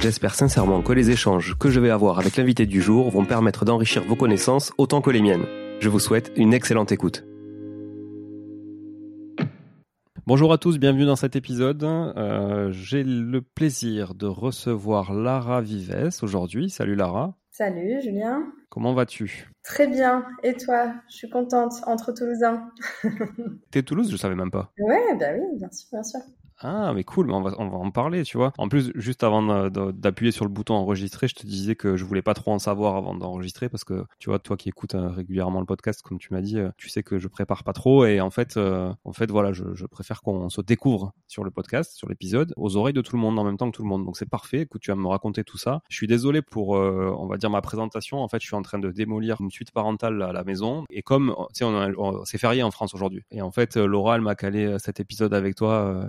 J'espère sincèrement que les échanges que je vais avoir avec l'invité du jour vont permettre d'enrichir vos connaissances autant que les miennes. Je vous souhaite une excellente écoute. Bonjour à tous, bienvenue dans cet épisode. Euh, j'ai le plaisir de recevoir Lara Vives aujourd'hui. Salut Lara. Salut Julien. Comment vas-tu? Très bien. Et toi? Je suis contente entre Toulousains. T'es Toulouse? Je savais même pas. Ouais, bah oui, bien sûr, bien sûr. Ah, mais cool, mais on va, on va en parler, tu vois. En plus, juste avant d'appuyer sur le bouton enregistrer, je te disais que je voulais pas trop en savoir avant d'enregistrer parce que, tu vois, toi qui écoutes euh, régulièrement le podcast, comme tu m'as dit, euh, tu sais que je prépare pas trop et en fait, euh, en fait, voilà, je, je préfère qu'on se découvre sur le podcast, sur l'épisode, aux oreilles de tout le monde en même temps que tout le monde. Donc c'est parfait. Écoute, tu vas me raconter tout ça. Je suis désolé pour, on va dire ma présentation. En fait, je suis en train de démolir une suite parentale à la maison et comme, tu sais, on, c'est férié en France aujourd'hui. Et en fait, Laura, elle m'a calé cet épisode avec toi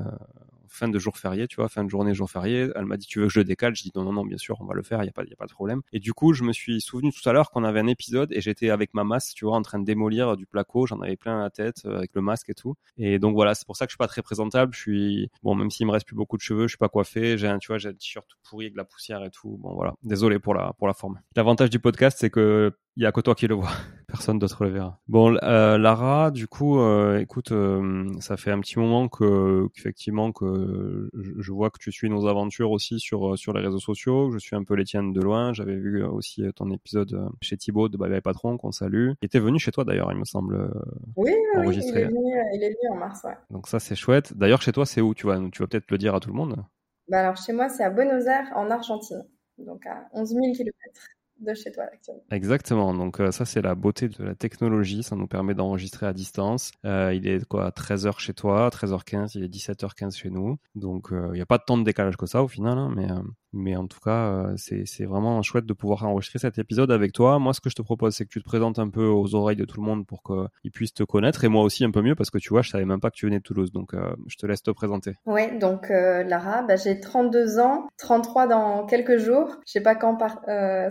fin de jour férié, tu vois, fin de journée jour férié. Elle m'a dit tu veux que je le décale? Je dis non non non bien sûr on va le faire, il y a pas a pas de problème. Et du coup je me suis souvenu tout à l'heure qu'on avait un épisode et j'étais avec ma masse, tu vois, en train de démolir du placo. J'en avais plein la tête euh, avec le masque et tout. Et donc voilà c'est pour ça que je suis pas très présentable. Je suis bon même s'il me reste plus beaucoup de cheveux, je suis pas coiffé. J'ai un tu vois j'ai un t-shirt tout pourri avec de la poussière et tout. Bon voilà désolé pour la pour la forme. L'avantage du podcast c'est que il y a que toi qui le vois. Personne d'autre le verra. Bon, euh, Lara, du coup, euh, écoute, euh, ça fait un petit moment que, qu'effectivement, que je, vois que tu suis nos aventures aussi sur sur les réseaux sociaux. Je suis un peu les tiennes de loin. J'avais vu aussi ton épisode chez Thibaut de Bye Bye Patron qu'on salue. Il était venu chez toi d'ailleurs, il me semble. Oui, oui, il est venu, il est venu en mars. Ouais. Donc ça, c'est chouette. D'ailleurs, chez toi, c'est où? Tu vas, tu vas peut-être le dire à tout le monde. Bah alors chez moi, c'est à Buenos Aires, en Argentine, donc à 11 000 kilomètres de chez toi actuellement. Exactement. Donc euh, ça c'est la beauté de la technologie, ça nous permet d'enregistrer à distance. Euh, il est quoi 13h chez toi, 13h15, il est 17h15 chez nous. Donc euh, il n'y a pas de temps de décalage que ça au final, hein, mais Mais en tout cas, c'est vraiment chouette de pouvoir enregistrer cet épisode avec toi. Moi, ce que je te propose, c'est que tu te présentes un peu aux oreilles de tout le monde pour qu'ils puissent te connaître et moi aussi un peu mieux parce que tu vois, je savais même pas que tu venais de Toulouse. Donc, je te laisse te présenter. Oui, donc Lara, bah, j'ai 32 ans, 33 dans quelques jours. Je sais pas quand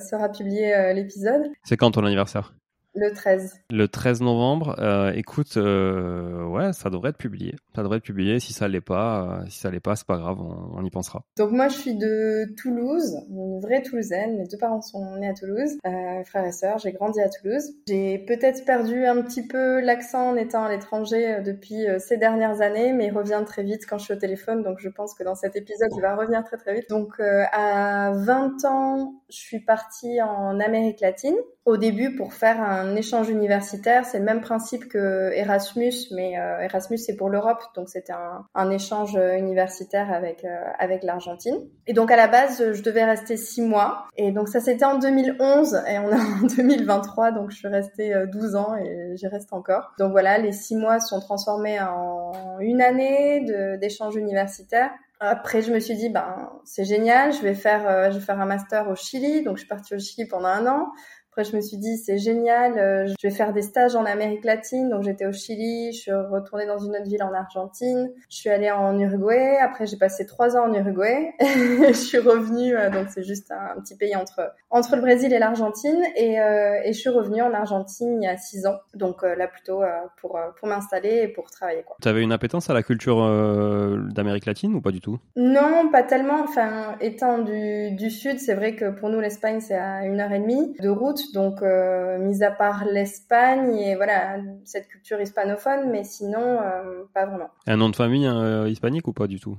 sera publié l'épisode. C'est quand ton anniversaire? Le 13. Le 13 novembre. Euh, écoute, euh, ouais, ça devrait être publié. Ça devrait être publié. Si ça l'est pas, euh, si ça l'est pas, c'est pas grave, on, y pensera. Donc moi, je suis de Toulouse, une vraie Toulousaine. Mes deux parents sont nés à Toulouse, frères et sœurs. J'ai grandi à Toulouse. J'ai peut-être perdu un petit peu l'accent en étant à l'étranger depuis ces dernières années, mais il revient très vite quand je suis au téléphone. Donc je pense que dans cet épisode, il va revenir très très vite. Donc à 20 ans, je suis partie en Amérique latine au début pour faire un échange universitaire. C'est le même principe que Erasmus, mais euh, Erasmus c'est pour l'Europe, donc c'était un, échange universitaire avec euh, avec l'Argentine. Et donc à la base, je devais rester six mois. Et donc ça c'était en 2011 et on est en 2023, donc je suis restée 12 euh, ans et j'y reste encore. Donc voilà, les six mois sont transformés en une année d'échange universitaire. Après, je me suis dit, ben, c'est génial, je vais faire, je vais faire un master au Chili. Donc, je suis partie au Chili pendant un an. Après, je me suis dit, c'est génial, euh, je vais faire des stages en Amérique latine. Donc, j'étais au Chili, je suis retournée dans une autre ville en Argentine, je suis allée en Uruguay. Après, j'ai passé trois ans en Uruguay. je suis revenue, euh, donc c'est juste un, petit pays entre entre le Brésil et l'Argentine. Et, euh, et je suis revenue en Argentine il y a six ans. Donc là, plutôt pour pour m'installer et pour travailler. Tu avais une appétence à la culture d'Amérique latine ou pas du tout? Non, pas tellement. Enfin, étant du, du sud, c'est vrai que pour nous, l'Espagne, c'est à une heure et demie de route. Donc, euh, mis à part l'Espagne et voilà cette culture hispanophone, mais sinon euh, pas vraiment. Un nom de famille euh, hispanique ou pas du tout?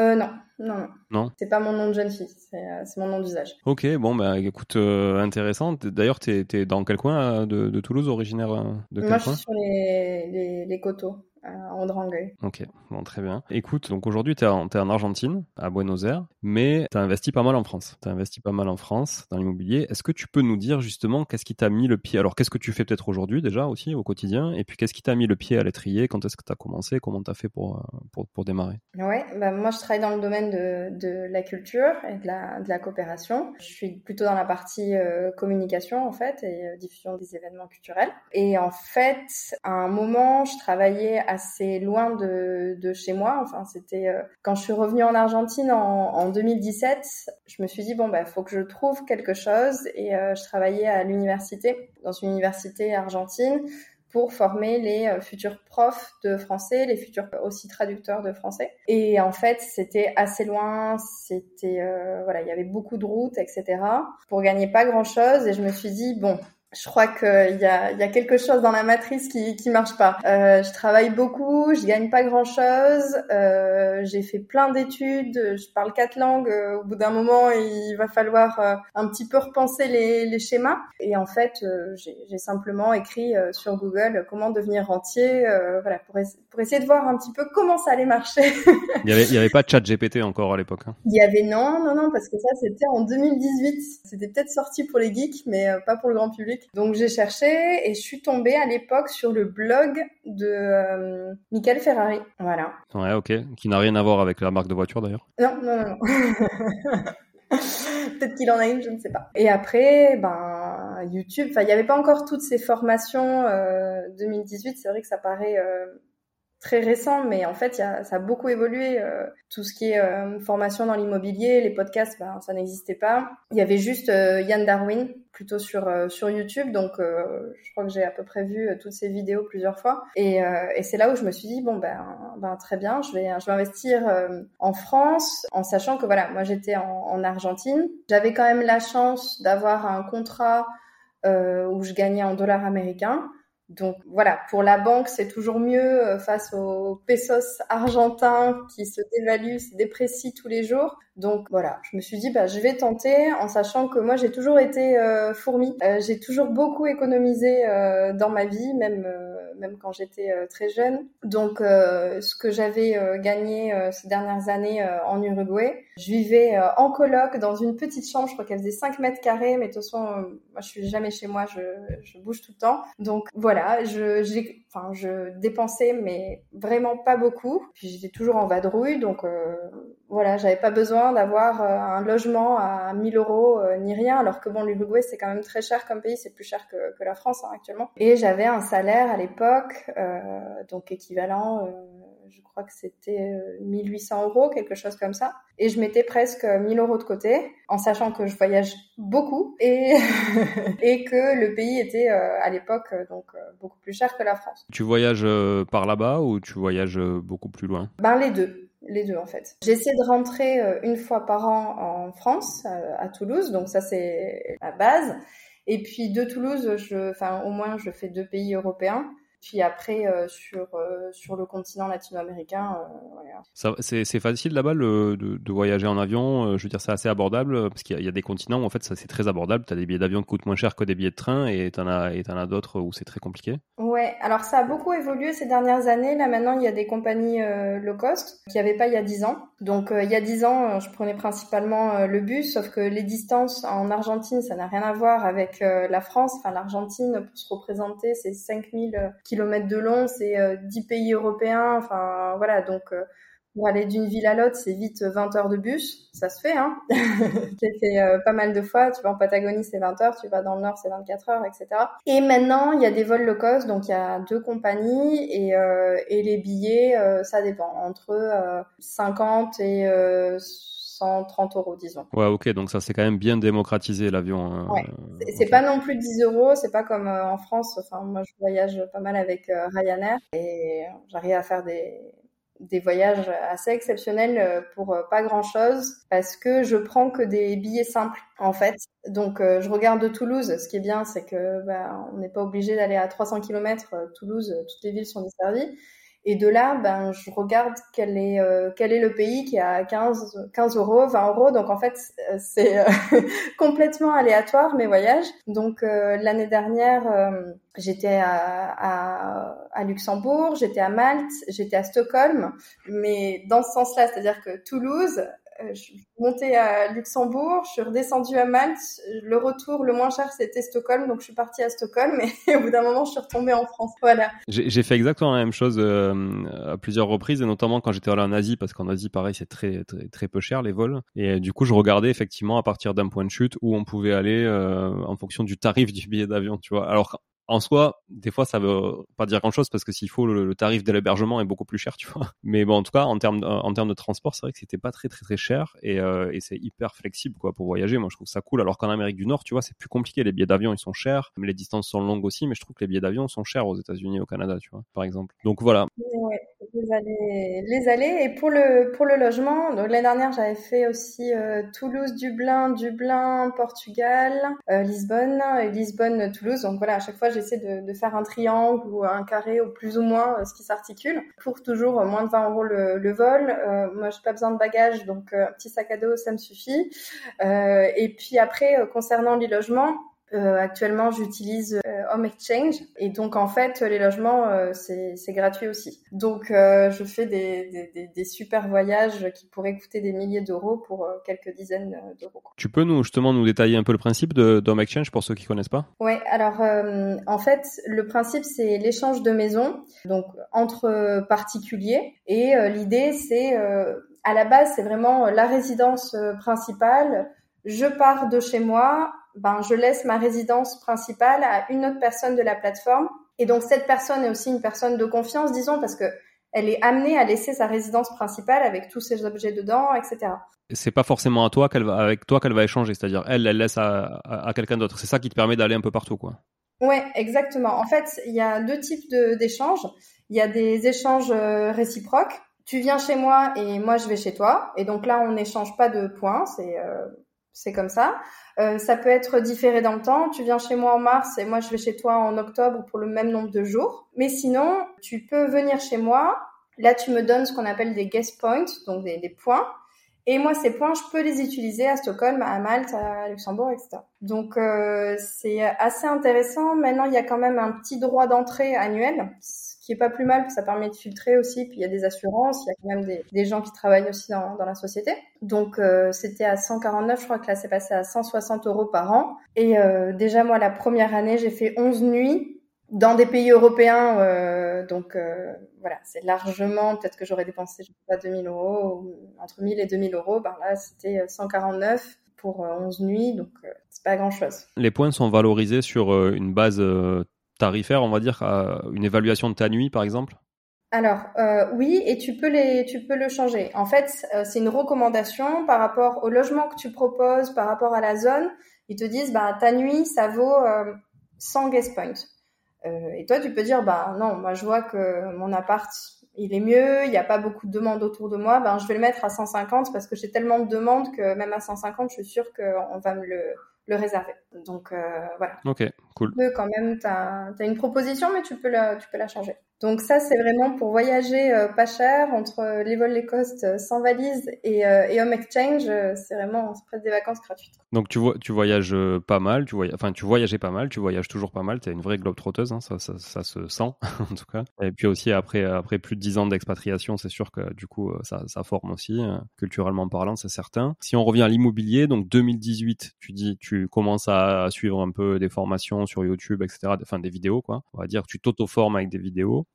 Euh, non, non, non. C'est pas mon nom de jeune fille, c'est mon nom d'usage. Ok, bon, bah écoute, intéressant. D'ailleurs, t'es es dans quel coin de, Toulouse, originaire de quel Moi, je suis sur les, les, les coteaux en Drangueil. Ok, bon, très bien. Écoute, donc aujourd'hui, tu es, en Argentine, à Buenos Aires, mais tu as investi pas mal en France. Tu as investi pas mal en France dans l'immobilier. Est-ce que tu peux nous dire justement qu'est-ce qui t'a mis le pied? Alors, qu'est-ce que tu fais peut-être aujourd'hui déjà aussi au quotidien? Et puis, qu'est-ce qui t'a mis le pied à l'étrier? Quand est-ce que tu as commencé? Comment tu as fait pour, euh, pour, pour démarrer? Ouais, bah moi, je travaille dans le domaine de, de la culture et de la, de la, coopération. Je suis plutôt dans la partie euh, communication, en fait, et euh, diffusion des événements culturels. Et en fait, à un moment, je travaillais assez loin de, chez moi. Enfin, c'était euh, quand je suis revenue en Argentine en, en 2017. Je me suis dit bon bah faut que je trouve quelque chose et euh, je travaillais à l'université dans une université argentine pour former les euh, futurs profs de français, les futurs aussi traducteurs de français. Et en fait, c'était assez loin, c'était voilà, il y avait beaucoup de routes, etc. Pour gagner pas grand chose, et je me suis dit bon, je crois qu'il y a, y a quelque chose dans la matrice qui qui marche pas. Euh, je travaille beaucoup, je gagne pas grand chose. Euh, j'ai fait plein d'études, je parle quatre langues. Euh, au bout d'un moment, il va falloir euh, un petit peu repenser les, les schémas. Et en fait, euh, j'ai simplement écrit sur Google comment devenir rentier, voilà, pour, pour essayer de voir un petit peu comment ça allait marcher. il y avait il y avait pas de chat GPT encore à l'époque. Hein? Il y avait non non non parce que ça c'était en 2018. C'était peut-être sorti pour les geeks, mais pas pour le grand public. Donc j'ai cherché et je suis tombée à l'époque sur le blog de euh, Michael Ferrari. Voilà. Ouais, ok. Qui n'a rien à voir avec la marque de voiture d'ailleurs. Non, non, non. Peut-être qu'il en a une, je ne sais pas. Et après, ben YouTube. Enfin, il n'y avait pas encore toutes ces formations. 2018, euh, c'est vrai que ça paraît euh, très récent, mais en fait, ça a beaucoup évolué. Euh, tout ce qui est euh, formation dans l'immobilier, les podcasts, ben, ça n'existait pas. Il y avait juste euh, Yann Darwin, plutôt sur sur YouTube, donc je crois que j'ai à peu près vu toutes ces vidéos plusieurs fois. Et, et c'est là où je me suis dit bon ben, ben très bien, je vais je vais investir en France, en sachant que voilà, moi j'étais en, en Argentine, j'avais quand même la chance d'avoir un contrat où je gagnais en dollars américains. Donc voilà, pour la banque, c'est toujours mieux euh, face aux pesos argentins qui se dévaluent, se déprécient tous les jours. Donc voilà, je me suis dit bah je vais tenter en sachant que moi j'ai toujours été euh, fourmi, euh, j'ai toujours beaucoup économisé euh, dans ma vie, même même quand j'étais très jeune. Donc ce que j'avais gagné ces dernières années en Uruguay, je vivais en coloc dans une petite chambre, je crois qu'elle faisait 5 mètres carrés, mais de toute façon moi je suis jamais chez moi, je, je bouge tout le temps. Donc voilà, je j'ai enfin je dépensais mais vraiment pas beaucoup. Puis j'étais toujours en vadrouille, donc voilà, j'avais pas besoin d'avoir euh, un logement à 1000 euros euh, ni rien, alors que bon, l'Uruguay c'est quand même très cher comme pays, c'est plus cher que, que la France hein, actuellement. Et j'avais un salaire à l'époque, euh, donc équivalent, je crois que c'était 1800 euros, quelque chose comme ça. Et je mettais presque 1000 euros de côté, en sachant que je voyage beaucoup et et que le pays était à l'époque donc beaucoup plus cher que la France. Tu voyages par là-bas ou tu voyages beaucoup plus loin? Ben les deux les deux en fait. J'essaie de rentrer euh, une fois par an en France, euh, à Toulouse, donc ça c'est la base. Et puis de Toulouse, je, enfin au moins je fais deux pays européens. Puis après, euh, sur, euh, sur le continent latino-américain, euh, c'est facile là-bas de, de, voyager en avion. je veux dire, c'est assez abordable parce qu'il y, a des continents où en fait, ça c'est très abordable. Tu as des billets d'avion qui coûtent moins cher que des billets de train et tu en as, et en as d'autres où c'est très compliqué. Ouais, alors ça a beaucoup évolué ces dernières années. Là maintenant, il y a des compagnies low cost qui n'y avait pas il y a 10 ans. Donc il y a 10 ans, je prenais principalement le bus, sauf que les distances en Argentine, ça n'a rien à voir avec la France. Enfin, l'Argentine, pour se représenter, c'est 5000 de long, c'est 10 euh, pays européens. Enfin, voilà, donc euh, pour aller d'une ville à l'autre, c'est vite 20 heures de bus. Ça se fait, hein. J'ai fait euh, pas mal de fois. Tu vas en Patagonie, c'est 20 heures. Tu vas dans le Nord, c'est 24 heures, etc. Et maintenant, il y a des vols low cost. Donc, il y a deux compagnies et, et les billets, ça dépend. Entre 50 et 130 euros, disons. Ouais, ok, donc ça c'est quand même bien démocratisé l'avion. Hein. Ouais, c'est pas non plus 10 euros, c'est pas comme euh, en France. Enfin, moi je voyage pas mal avec euh, Ryanair et j'arrive à faire des, des voyages assez exceptionnels euh, pour pas grand chose parce que je prends que des billets simples en fait. Donc je regarde de Toulouse. Ce qui est bien, c'est que bah, on n'est pas obligé d'aller à 300 km. Toulouse, toutes les villes sont desservies. Et de là, ben, je regarde quel est, euh, quel est le pays qui a 15, 15 euros, 20 euros. Donc, en fait, euh, c'est euh, complètement aléatoire, mes voyages. Donc, l'année dernière, j'étais à, à, à, Luxembourg, j'étais à Malte, j'étais à Stockholm. Mais dans ce sens-là, c'est-à-dire que Toulouse, euh, je suis montée à Luxembourg, je suis redescendue à Malte. Le retour, le moins cher, c'était Stockholm, donc je suis partie à Stockholm. Et au bout d'un moment, je suis retombée en France. Voilà. J'ai fait exactement la même chose euh, à plusieurs reprises, et notamment quand j'étais allé en Asie, parce qu'en Asie, pareil, c'est très, très, très peu cher les vols. Et euh, du coup, je regardais effectivement à partir d'un point de chute où on pouvait aller en fonction du tarif du billet d'avion, tu vois. Alors en soi, des fois, ça veut pas dire grand-chose parce que s'il faut, le, tarif de l'hébergement est beaucoup plus cher, tu vois. Mais bon, en tout cas, en termes en termes de transport, c'est vrai que c'était pas très très très cher et, euh, et c'est hyper flexible quoi pour voyager. Moi, je trouve ça cool. Alors qu'en Amérique du Nord, tu vois, c'est plus compliqué. Les billets d'avion, ils sont chers, mais les distances sont longues aussi. Mais je trouve que les billets d'avion sont chers aux États-Unis, au Canada, tu vois, par exemple. Donc voilà. Les allées. Et pour le pour le logement, l'année dernière, j'avais fait aussi euh, Toulouse, Dublin, Dublin, Portugal, euh, Lisbonne, Lisbonne, Toulouse. Donc voilà, à chaque fois, j'essaie de, faire un triangle ou un carré ou plus ou moins euh, ce qui s'articule pour toujours euh, moins de 20 euros le, vol. Euh, moi, j'ai pas besoin de bagages, donc un petit sac à dos, ça me suffit. et puis après, concernant les logements, euh, actuellement, j'utilise euh, Home Exchange et donc en fait, les logements euh, c'est gratuit aussi. Donc je fais des, des, des, super voyages qui pourraient coûter des milliers d'euros pour quelques dizaines d'euros. Tu peux nous justement nous détailler un peu le principe de, Home Exchange pour ceux qui connaissent pas? Ouais, alors en fait, le principe c'est l'échange de maisons, donc entre particuliers et l'idée c'est à la base c'est vraiment la résidence principale. Je pars de chez moi, ben, je laisse ma résidence principale à une autre personne de la plateforme. Et donc, cette personne est aussi une personne de confiance, disons, parce que elle est amenée à laisser sa résidence principale avec tous ses objets dedans, etc. C'est pas forcément à toi qu'elle va, avec toi qu'elle va échanger, c'est-à-dire elle, elle laisse à, à, quelqu'un d'autre. C'est ça qui te permet d'aller un peu partout, quoi. Ouais, exactement. En fait, il y a deux types d'échanges. Il y a des échanges euh, réciproques. Tu viens chez moi et moi je vais chez toi. Et donc là, on n'échange pas de points. C'est euh, c'est comme ça. Euh, ça peut être différé dans le temps. Tu viens chez moi en mars et moi je vais chez toi en octobre pour le même nombre de jours. Mais sinon, tu peux venir chez moi. Là, tu me donnes ce qu'on appelle des guest points, donc des, points. Et moi, ces points, je peux les utiliser à Stockholm, à Malte, à Luxembourg, etc. Donc, euh, c'est assez intéressant. Maintenant, il y a quand même un petit droit d'entrée annuel qui est pas plus mal, ça permet de filtrer aussi, puis il y a des assurances, il y a quand même des, gens qui travaillent aussi dans, la société. Donc euh, c'était à 149, je crois que là c'est passé à 160 euros par an. Et euh, déjà moi la première année j'ai fait 11 nuits dans des pays européens, euh, donc euh, voilà, c'est largement, peut-être que j'aurais dépensé, je sais pas, 2000 euros, entre 1000 et 2000 euros, ben là, c'était 149 pour 11 nuits, donc c'est pas grand-chose. Les points sont valorisés sur une base tarifaire, on va dire, une évaluation de ta nuit, par exemple? Alors oui, et tu peux les, tu peux le changer. En fait, c'est une recommandation par rapport au logement que tu proposes, par rapport à la zone. Ils te disent, bah ta nuit, ça vaut 100 guest points. Euh, et toi, tu peux dire, bah non, moi je vois que mon appart, il est mieux, il n'y a pas beaucoup de demandes autour de moi, ben je vais le mettre à 150 parce que j'ai tellement de demandes que même à 150, je suis sûre qu'on va me le, le réserver. Donc euh, voilà. Ok, cool. Tu peux quand même, tu as, une proposition, mais tu peux la, tu peux la changer. Donc ça, c'est vraiment pour voyager euh, pas cher entre les vols les costes euh, sans valise et, euh, et Home Exchange. c'est vraiment presque des vacances gratuites. Donc tu, tu voyages pas mal, tu voyages, enfin tu voyageais pas mal, tu voyages toujours pas mal. Tu es une vraie globe trotteuse, hein, ça, ça, ça, se sent en tout cas. Et puis aussi après, après plus de 10 ans d'expatriation, c'est sûr que du coup ça, ça forme aussi, culturellement parlant, c'est certain. Si on revient à l'immobilier, donc 2018, tu dis tu commences à suivre un peu des formations sur YouTube, etc. Enfin des vidéos quoi. On va dire tu t'auto-formes avec des vidéos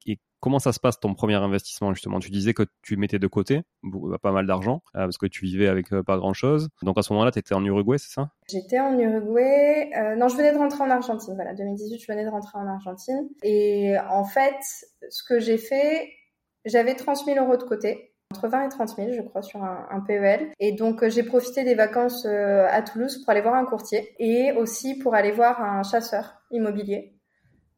comment ça se passe ton premier investissement justement? Tu disais que tu mettais de côté bah, pas mal d'argent euh, parce que tu vivais avec euh, pas grand chose. Donc à ce moment-là, tu étais en Uruguay, c'est ça? J'étais en Uruguay. Euh, non, je venais de rentrer en Argentine. Voilà, 2018, je venais de rentrer en Argentine. Et en fait, ce que j'ai fait, j'avais 30 000 euros de côté entre 20 et 30 000, je crois, sur un PEL. Et donc, j'ai profité des vacances à Toulouse pour aller voir un courtier et aussi pour aller voir un chasseur immobilier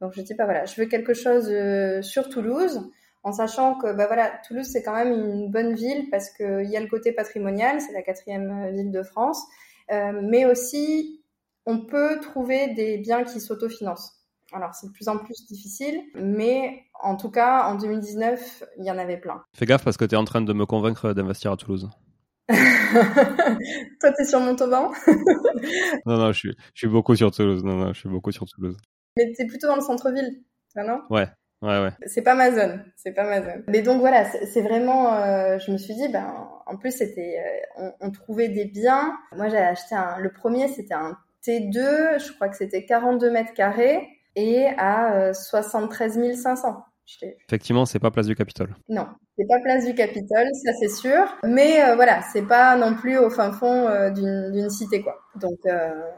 donc je dis bah voilà, je veux quelque chose euh, sur Toulouse, en sachant que bah voilà, Toulouse c'est quand même une bonne ville parce qu'il y a le côté patrimonial, c'est la quatrième euh, ville de France, euh, mais aussi on peut trouver des biens qui s'autofinancent. Alors c'est de plus en plus difficile, mais en tout cas en 2019 il y en avait plein. Fais gaffe parce que tu es en train de me convaincre d'investir à Toulouse. Toi, t'es sur Montauban? Non, non, je suis, je suis beaucoup sur Toulouse. Non, non, je suis beaucoup sur Toulouse. Mais c'est plutôt dans le centre-ville, non? Ouais. Ouais, ouais. C'est pas ma zone, c'est pas ma zone. Mais donc voilà, c'est vraiment, euh, je me suis dit, ben, en plus c'était, euh, on, trouvait des biens. Moi j'ai acheté un, le premier c'était un T2, je crois que c'était 42 mètres carrés et à 73 euh, 500. Effectivement, c'est pas place du Capitole. Non, c'est pas place du Capitole, ça c'est sûr. Mais voilà, c'est pas non plus au fin fond d'une cité quoi. Donc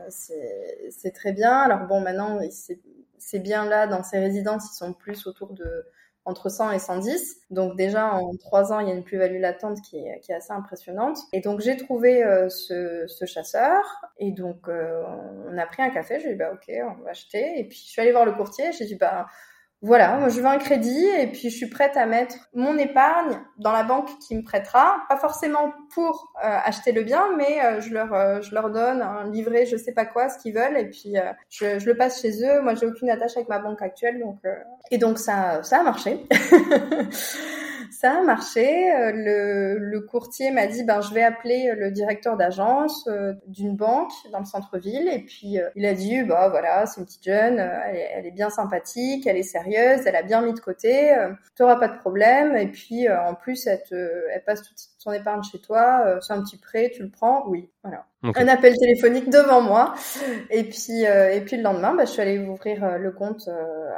c'est très bien. Alors bon, maintenant c'est ces biens-là, dans ces résidences, ils sont plus autour de entre 100 et 110. Donc déjà, en trois ans, il y a une plus-value latente qui est, qui est, assez impressionnante. Et donc j'ai trouvé euh, ce, ce, chasseur et donc euh, on a pris un café. J'ai dit bah ok, on va acheter. Et puis je suis allée voir le courtier. J'ai dit bah voilà, moi je veux un crédit et puis je suis prête à mettre mon épargne dans la banque qui me prêtera, pas forcément pour euh, acheter le bien, mais euh, je leur euh, je leur donne un livret, je sais pas quoi, ce qu'ils veulent et puis je, je, le passe chez eux. Moi j'ai aucune attache avec ma banque actuelle donc et donc ça ça a marché. ça a marché. Euh, le, le courtier m'a dit, ben, je vais appeler euh, le directeur d'agence euh, d'une banque dans le centre-ville. Et puis, il a dit, bah voilà, c'est une petite jeune, elle est, elle est, bien sympathique, elle est sérieuse, elle a bien mis de côté, tu auras pas de problème. Et puis, en plus, elle, elle passe toute son épargne chez toi, c'est un petit prêt, tu le prends, oui, voilà. Un appel téléphonique devant moi. Et puis, et puis le lendemain, bah, je suis allée ouvrir le compte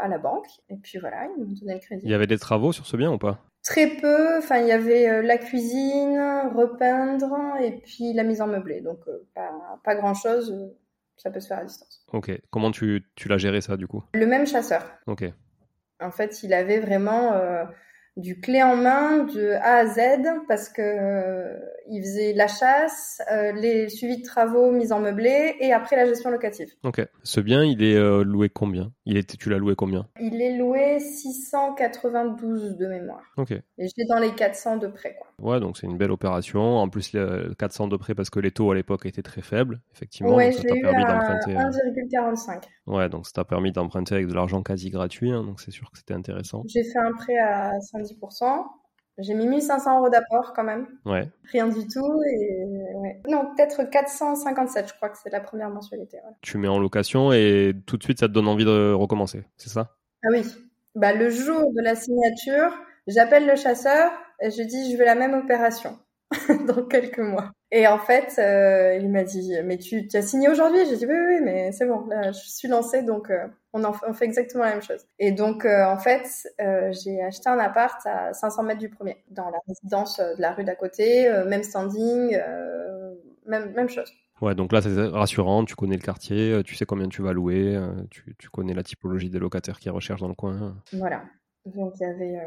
à la banque. Et puis voilà, ils m'ont donné le crédit. Il y avait des travaux sur ce bien ou pas? Très peu. Enfin, il y avait euh, la cuisine, repeindre et puis la mise en meublé. Donc, euh, pas, pas grand-chose. Ça peut se faire à distance. Ok. Comment tu, tu l'as géré ça du coup? Le même chasseur. Ok. En fait, il avait vraiment euh, du clé en main de A à Z parce que euh, il faisait la chasse, euh, les suivis de travaux, mise en meublé et après la gestion locative. Ok. Ce bien, il est euh, loué combien? Il était, tu l'as loué combien? Il est loué 692 de mémoire. Ok. Et j'étais dans les 400 de prêt. Quoi. Ouais, donc c'est une belle opération. En plus, le 400 de prêt parce que les taux à l'époque étaient très faibles, effectivement. Ouais, j'ai eu 1,45. Ouais, donc ça t'a permis d'emprunter avec de l'argent quasi gratuit, hein, donc c'est sûr que c'était intéressant. J'ai fait un prêt à 110%. J'ai mis 1500 euros d'apport quand même. Ouais. Rien du tout. Et ouais. Non, peut-être 457, je crois que c'est la première mensualité. Tu mets en location et tout de suite ça te donne envie de recommencer, c'est ça? Ah oui. Bah, le jour de la signature, j'appelle le chasseur et je dis je veux la même opération dans quelques mois. Et en fait, euh, il m'a dit, mais tu, tu as signé aujourd'hui? J'ai dit oui, oui, mais c'est bon, là, je suis lancée, donc euh, on, en, on fait exactement la même chose. Et donc, euh, en fait, euh, j'ai acheté un appart à 500 mètres du premier, dans la résidence de la rue d'à côté, même standing, même, même chose. Ouais, donc là, c'est rassurant, tu connais le quartier, tu sais combien tu vas louer, tu, tu connais la typologie des locataires qui recherchent dans le coin. Voilà. Donc il y avait,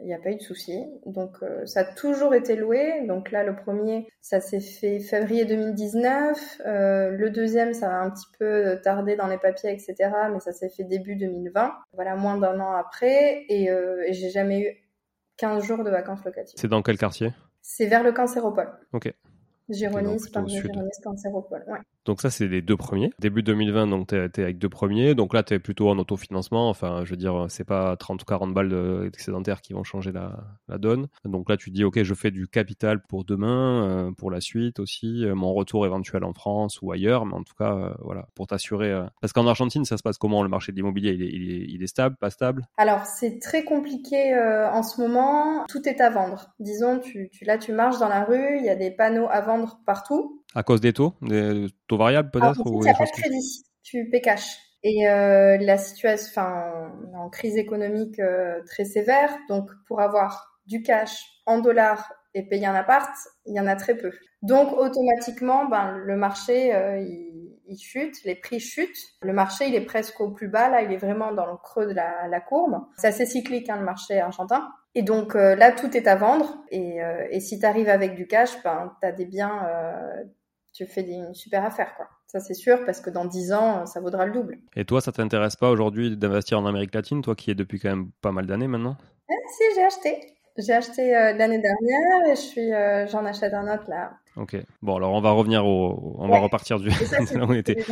il n'y a pas eu de souci. Donc ça a toujours été loué. Donc là le premier, ça s'est fait février 2019. Euh, le deuxième, ça a un petit peu tardé dans les papiers, etc. Mais ça s'est fait début 2020. Voilà, moins d'un an après. Et, euh, et j'ai jamais eu 15 jours de vacances locatives. C'est dans quel quartier? C'est vers le Cancéropole. Ok. Par. Ouais. Donc ça, c'est les deux premiers. Début 2020, donc tu es, avec deux premiers. Donc là, tu es plutôt en autofinancement. Enfin, je veux dire, c'est pas 30 ou 40 balles d'excédentaire qui vont changer la, la, donne. Donc là, tu dis, OK, je fais du capital pour demain, euh, pour la suite aussi, euh, mon retour éventuel en France ou ailleurs. Mais en tout cas, euh, voilà, pour t'assurer. Parce qu'en Argentine, ça se passe comment? Le marché de l'immobilier il est, il, est, il est, stable, pas stable? Alors, c'est très compliqué en ce moment. Tout est à vendre. Disons, tu, tu, là, tu marches dans la rue, il y a des panneaux à vendre partout. À cause des taux Des taux variables peut-être Il n'y a pas de crédit, tu paies cash. Et euh, la situation, enfin, en crise économique euh, très sévère, donc pour avoir du cash en dollars et payer un appart, il y en a très peu. Donc automatiquement, ben, le marché, euh, il, il, chute, les prix chutent. Le marché, il est presque au plus bas, là, il est vraiment dans le creux de la, la courbe. C'est assez cyclique, hein, le marché argentin. Et donc euh, là, tout est à vendre. Et, euh, et si tu arrives avec du cash, ben, tu as des biens, tu fais une super affaire, quoi. Ça, c'est sûr, parce que dans 10 ans, ça vaudra le double. Et toi, ça t'intéresse pas aujourd'hui d'investir en Amérique latine, toi qui es depuis quand même pas mal d'années maintenant? Eh, Si, j'ai acheté. J'ai acheté euh, l'année dernière et je suis, euh, j'en achète un autre là. Ok. Bon, alors on va revenir au, on va repartir du on était.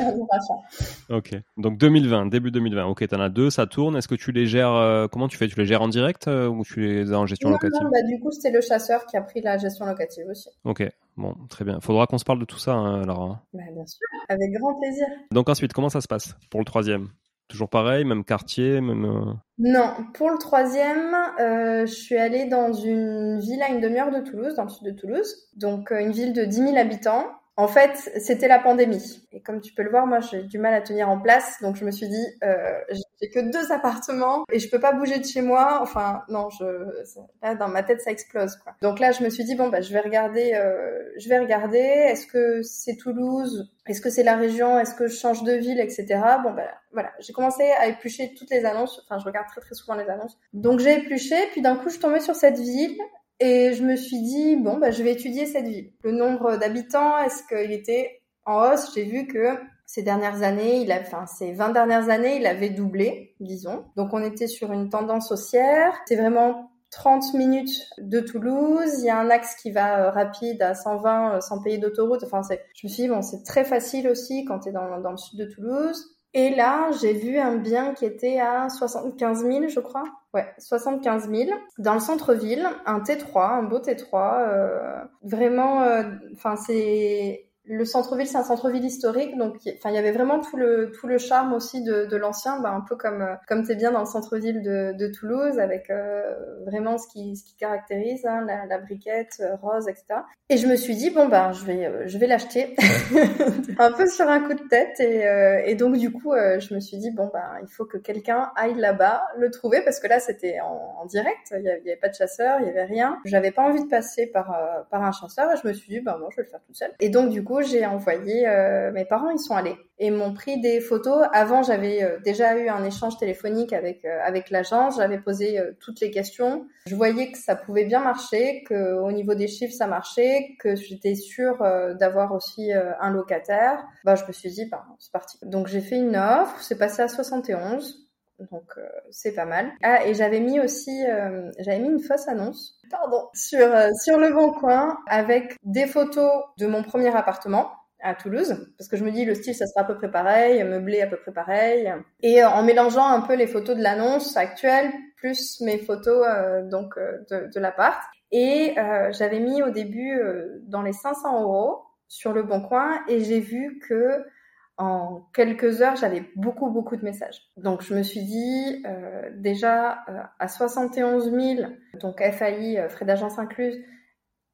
ok. Donc 2020, début 2020. Ok, t'en as deux, ça tourne. Est-ce que tu les gères euh, Comment tu fais? Tu les gères en direct ou tu les as en gestion locative? non, bah, du coup, c'était le chasseur qui a pris la gestion locative aussi. Ok. Bon, très bien. Faudra qu'on se parle de tout ça, hein. Hein. Bah, bien sûr, avec grand plaisir. Donc ensuite, comment ça se passe pour le troisième? Toujours pareil, même quartier, même. Euh, non, pour le troisième, euh, je suis allée dans une ville à une demi-heure de Toulouse, dans le sud de Toulouse, donc euh, une ville de 10 000 habitants. En fait, c'était la pandémie. Et comme tu peux le voir, moi, j'ai du mal à tenir en place. Donc, je me suis dit, euh, j'ai que deux appartements et je peux pas bouger de chez moi. Enfin, non, je, là, dans ma tête, ça explose, quoi. Donc là, je me suis dit, bon, bah, je vais regarder, euh, je vais regarder. Est-ce que c'est Toulouse? Est-ce que c'est la région? Est-ce que je change de ville, etc. Bon, bah, voilà. J'ai commencé à éplucher toutes les annonces. Enfin, je regarde très, très souvent les annonces. Donc, j'ai épluché. Puis d'un coup, je tombais sur cette ville et je me suis dit, bon, bah, je vais étudier cette ville. Le nombre d'habitants, est-ce qu'il était en hausse? J'ai vu que ces dernières années, il a, enfin, ces 20 dernières années, il avait doublé, disons. Donc, on était sur une tendance haussière. C'est vraiment 30 minutes de Toulouse. Il y a un axe qui va euh, rapide à 120 euh, sans payer d'autoroute. Enfin, c'est, je me suis dit, bon, c'est très facile aussi quand tu es dans, dans le sud de Toulouse. Et là, j'ai vu un bien qui était à 75 000, je crois. Ouais, 75 000 dans le centre-ville, un T3, un beau T3. Euh, vraiment, euh, enfin c'est le centre-ville, c'est un centre-ville historique, donc enfin il y avait vraiment tout le tout le charme aussi de, de l'ancien, bah, un peu comme euh, comme t'es bien dans le centre-ville de, de Toulouse, avec euh, vraiment ce qui ce qui caractérise hein, la, la, briquette euh, rose, etc. Et je me suis dit bon bah je vais je vais l'acheter un peu sur un coup de tête et, et donc du coup je me suis dit bon bah il faut que quelqu'un aille là-bas le trouver parce que là c'était en, en, direct, il y, avait, pas de chasseur, il y avait rien, j'avais pas envie de passer par par un chasseur et je me suis dit bah moi je vais le faire toute seule. Et donc du coup j'ai envoyé, euh, mes parents, ils sont allés et m'ont pris des photos. Avant, j'avais euh, déjà eu un échange téléphonique avec euh, avec l'agence. J'avais posé toutes les questions. Je voyais que ça pouvait bien marcher, que au niveau des chiffres ça marchait, que j'étais sûre d'avoir aussi un locataire. Bah, je me suis dit, bah, c'est parti. Donc j'ai fait une offre. C'est passé à 71 donc euh, c'est pas mal. Ah et j'avais mis aussi, euh, j'avais mis une fausse annonce, pardon, sur euh, sur le bon coin avec des photos de mon premier appartement à Toulouse, parce que je me dis le style ça sera à peu près pareil, meublé à peu près pareil, et en mélangeant un peu les photos de l'annonce actuelle plus mes photos donc de, de l'appart. Et j'avais mis au début dans les 500 euros sur le bon coin, et j'ai vu que en quelques heures, j'avais beaucoup, beaucoup de messages. Donc, je me suis dit, euh, déjà, euh, à 71 000, donc FAI, euh, frais d'agence incluse,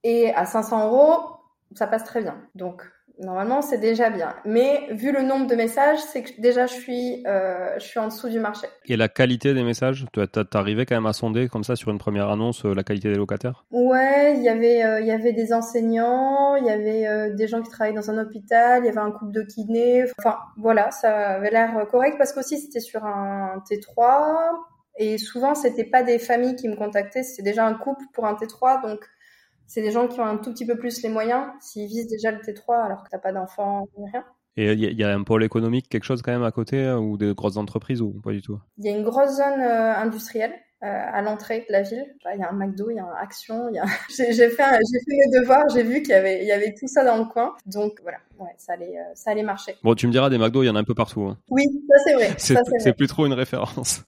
et à 500 euros, ça passe très bien. Donc normalement c'est déjà bien. Mais vu le nombre de messages, c'est que déjà je suis, euh, je suis en dessous du marché. Et la qualité des messages, tu arrivé quand même à sonder comme ça sur une première annonce euh, la qualité des locataires? Ouais, il y avait, euh, il y avait des enseignants, il y avait des gens qui travaillaient dans un hôpital, il y avait un couple de kinés. Enfin voilà, ça avait l'air correct parce qu'aussi c'était sur un T3 et souvent c'était pas des familles qui me contactaient, c'était déjà un couple pour un T3 donc c'est des gens qui ont un tout petit peu plus les moyens, s'ils visent déjà le T3 alors que t'as pas d'enfants ni rien. Et il y, a un pôle économique, quelque chose quand même à côté, hein, ou des grosses entreprises, ou pas du tout? Il y a une grosse zone euh, industrielle euh, à l'entrée de la ville. Il y a un McDo, il y a un Action, a... j'ai fait, j'ai fait mes devoirs, j'ai vu qu'il y avait, il y avait tout ça dans le coin. Donc voilà, ouais, ça allait, euh, ça allait marcher. Bon, tu me diras, des McDo, il y en a un peu partout. Hein. Oui, ça c'est vrai. C'est plus trop une référence.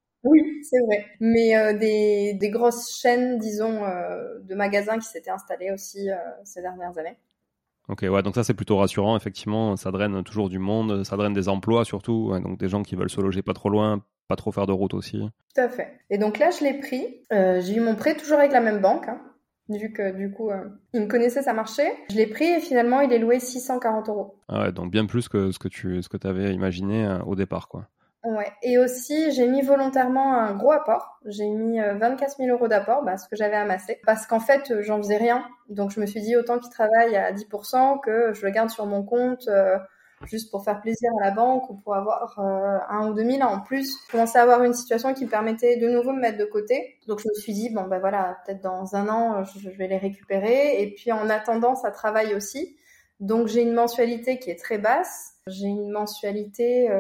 C'est vrai. Mais euh, des, des, grosses chaînes, disons, euh, de magasins qui s'étaient installées aussi euh, ces dernières années. Ok, ouais, donc ça c'est plutôt rassurant, effectivement, ça draine toujours du monde, ça draine des emplois surtout, donc des gens qui veulent se loger pas trop loin, pas trop faire de route aussi. Tout à fait. Et donc là, je l'ai pris, j'ai eu mon prêt toujours avec la même banque, hein, vu que du coup, il me connaissait, ça marchait. Je l'ai pris et finalement, il est loué 640 euros. Ah ouais, donc bien plus que ce que tu ce que avais imaginé au départ, quoi. Ouais. Et aussi, j'ai mis volontairement un gros apport. J'ai mis 24 euh, 000 euros d'apport, bah, ce que j'avais amassé. Parce qu'en fait, euh, j'en faisais rien. Donc, je me suis dit, autant qu'il travaille à 10%, que je le garde sur mon compte, euh, juste pour faire plaisir à la banque ou pour avoir un ou deux mille en plus. Je commençais à avoir une situation qui me permettait de nouveau me mettre de côté. Donc, je me suis dit, bon, ben voilà, peut-être dans un an, je, vais les récupérer. Et puis, en attendant, ça travaille aussi. Donc, j'ai une mensualité qui est très basse. J'ai une mensualité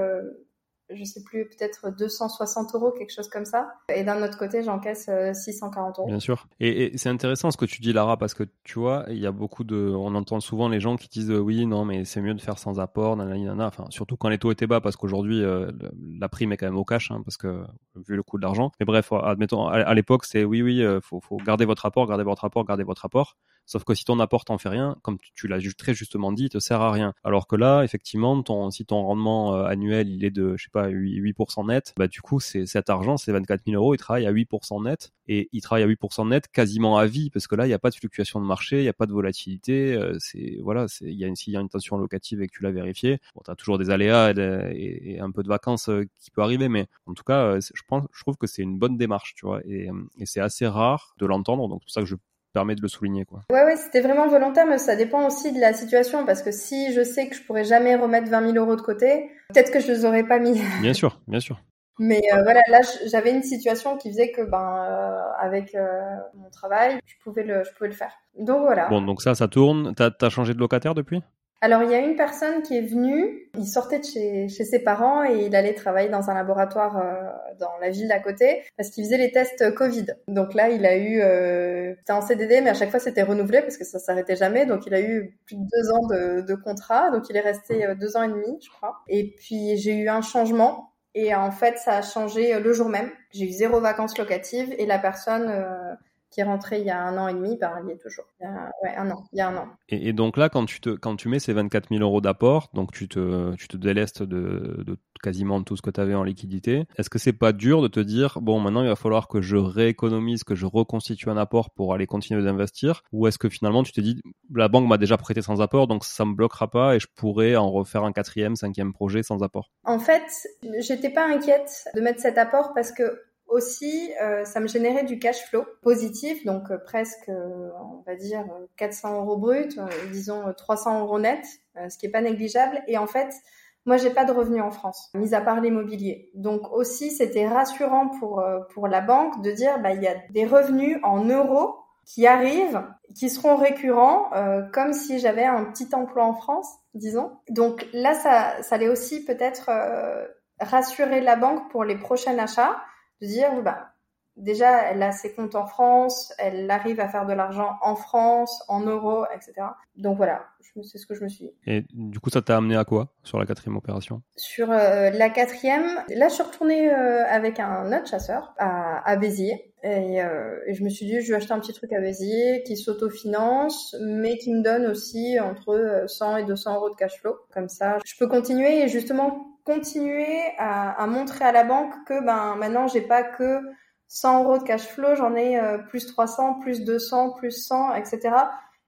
je sais plus, peut-être 260 euros, quelque chose comme ça. Et d'un autre côté, j'encaisse 640 euh, euros. Bien sûr. Et, c'est intéressant ce que tu dis, Lara, parce que tu vois, il y a beaucoup de, on entend souvent les gens qui disent euh, oui, non, mais c'est mieux de faire sans apport, nanana, Enfin, surtout quand les taux étaient bas, parce qu'aujourd'hui, euh, la prime est quand même au cash, hein, parce que vu le coût de l'argent. Mais bref, admettons, à, l'époque, c'est oui, oui, faut, faut garder votre apport, garder votre apport, garder votre apport. Sauf que si ton apport t'en fait rien, comme tu, l'as très justement dit, il te sert à rien. Alors que là, effectivement, si ton rendement annuel il est de, je sais pas, 8%, net, bah du coup, c'est cet argent, c'est 24 000 euros, il travaille à 8% net et il travaille à 8% net quasiment à vie parce que là, il n'y a pas de fluctuation de marché, il n'y a pas de volatilité. Euh, c'est voilà, il y a une s'il y a une tension locative et que tu l'as vérifié, bon, tu as toujours des aléas et, un peu de vacances euh, qui peut arriver, mais en tout cas, euh, je trouve que c'est une bonne démarche, tu vois, et, et c'est assez rare de l'entendre, donc c'est pour ça que je permet de le souligner quoi. Ouais ouais c'était vraiment volontaire mais ça dépend aussi de la situation parce que si je sais que je pourrais jamais remettre 20 000 euros de côté peut-être que je les aurais pas mis. Bien sûr bien sûr. Mais euh, voilà là j'avais une situation qui faisait que ben euh, avec euh, mon travail je pouvais le je pouvais le faire. Donc voilà. Bon donc ça ça tourne t'as as changé de locataire depuis? Alors, il y a une personne qui est venue, il sortait de chez, chez ses parents et il allait travailler dans un laboratoire euh, dans la ville d'à côté parce qu'il faisait les tests Covid. Donc là, il a eu, euh, c'était en CDD, mais à chaque fois c'était renouvelé parce que ça s'arrêtait jamais. Donc il a eu plus de deux ans de, de contrat. Donc il est resté euh, deux ans et demi, je crois. Et puis j'ai eu un changement et en fait, ça a changé le jour même. J'ai eu zéro vacances locatives et la personne qui est rentré il y a un an et demi, ben, il y est toujours. Il y a, ouais, un an. Il y a un an. Et, donc là, quand tu, te, quand tu mets ces 24 000 euros d'apport, donc tu te, tu te délestes de, de quasiment tout ce que tu avais en liquidité, est-ce que c'est pas dur de te dire, bon, maintenant il va falloir que je rééconomise, que je reconstitue un apport pour aller continuer d'investir? Ou est-ce que finalement tu te dis, la banque m'a déjà prêté sans apport, donc ça me bloquera pas et je pourrais en refaire un quatrième, cinquième projet sans apport? En fait, j'étais pas inquiète de mettre cet apport parce que aussi, euh, ça me générait du cash flow positif, donc euh, presque, euh, on va dire, 400 euros brut, disons 300 euros net, ce qui est pas négligeable. Et en fait, moi, j'ai pas de revenus en France, mis à part l'immobilier. Donc aussi, c'était rassurant pour pour la banque de dire, bah, il y a des revenus en euros qui arrivent, qui seront récurrents, comme si j'avais un petit emploi en France, disons. Donc là, ça, ça allait aussi peut-être rassurer la banque pour les prochains achats de dire, bah, déjà, elle a ses comptes en France, elle arrive à faire de l'argent en France, en euros, etc. Donc voilà, c'est ce que je me suis dit. Et du coup, ça t'a amené à quoi sur la quatrième opération? Sur euh, la quatrième, là, je suis retournée euh, avec un autre chasseur à, à Béziers. Et, euh, et, je me suis dit, je vais acheter un petit truc à Béziers qui s'autofinance, mais qui me donne aussi entre 100 et 200 euros de cash flow. Comme ça, je peux continuer et justement continuer à, à, montrer à la banque que ben maintenant j'ai pas que 100 euros de cash flow, j'en ai euh, plus 300, plus 200, plus 100, etc.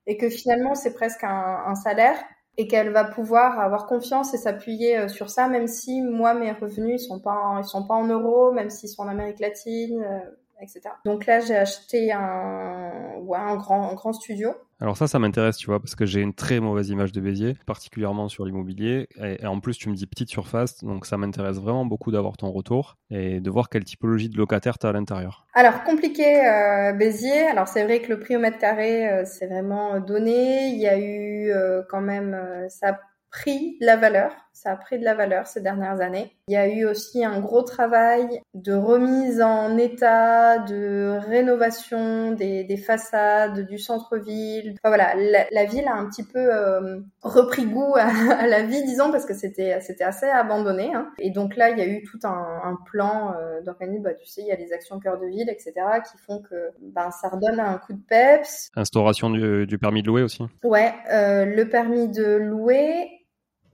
et que finalement c'est presque un, un salaire et qu'elle va pouvoir avoir confiance et s'appuyer euh, sur ça, même si moi mes revenus ils sont pas en, ils sont pas en euros, même s'ils sont en Amérique latine, euh, etc. Donc là j'ai acheté un ouais, un grand un grand studio alors ça, ça m'intéresse, tu vois, parce que j'ai une très mauvaise image de Béziers, particulièrement sur l'immobilier. Et, en plus, tu me dis petite surface, donc ça m'intéresse vraiment beaucoup d'avoir ton retour et de voir quelle typologie de locataire tu as à l'intérieur. Alors, compliqué euh, Béziers. Alors, c'est vrai que le prix au mètre carré, euh, c'est vraiment donné. Il y a eu euh, quand même, ça pris de la valeur, ça a pris de la valeur ces dernières années. Il y a eu aussi un gros travail de remise en état, de rénovation des, des façades du centre-ville. Enfin, voilà, la, ville a un petit peu euh, repris goût à, la vie, disons, parce que c'était c'était assez abandonné. Hein. Et donc là, il y a eu tout un, un plan euh, d'organisme. Bah, tu sais, il y a les actions cœur de ville, etc., qui font que ben ça redonne un coup de peps. Instauration du, du permis de louer aussi. Ouais, euh, le permis de louer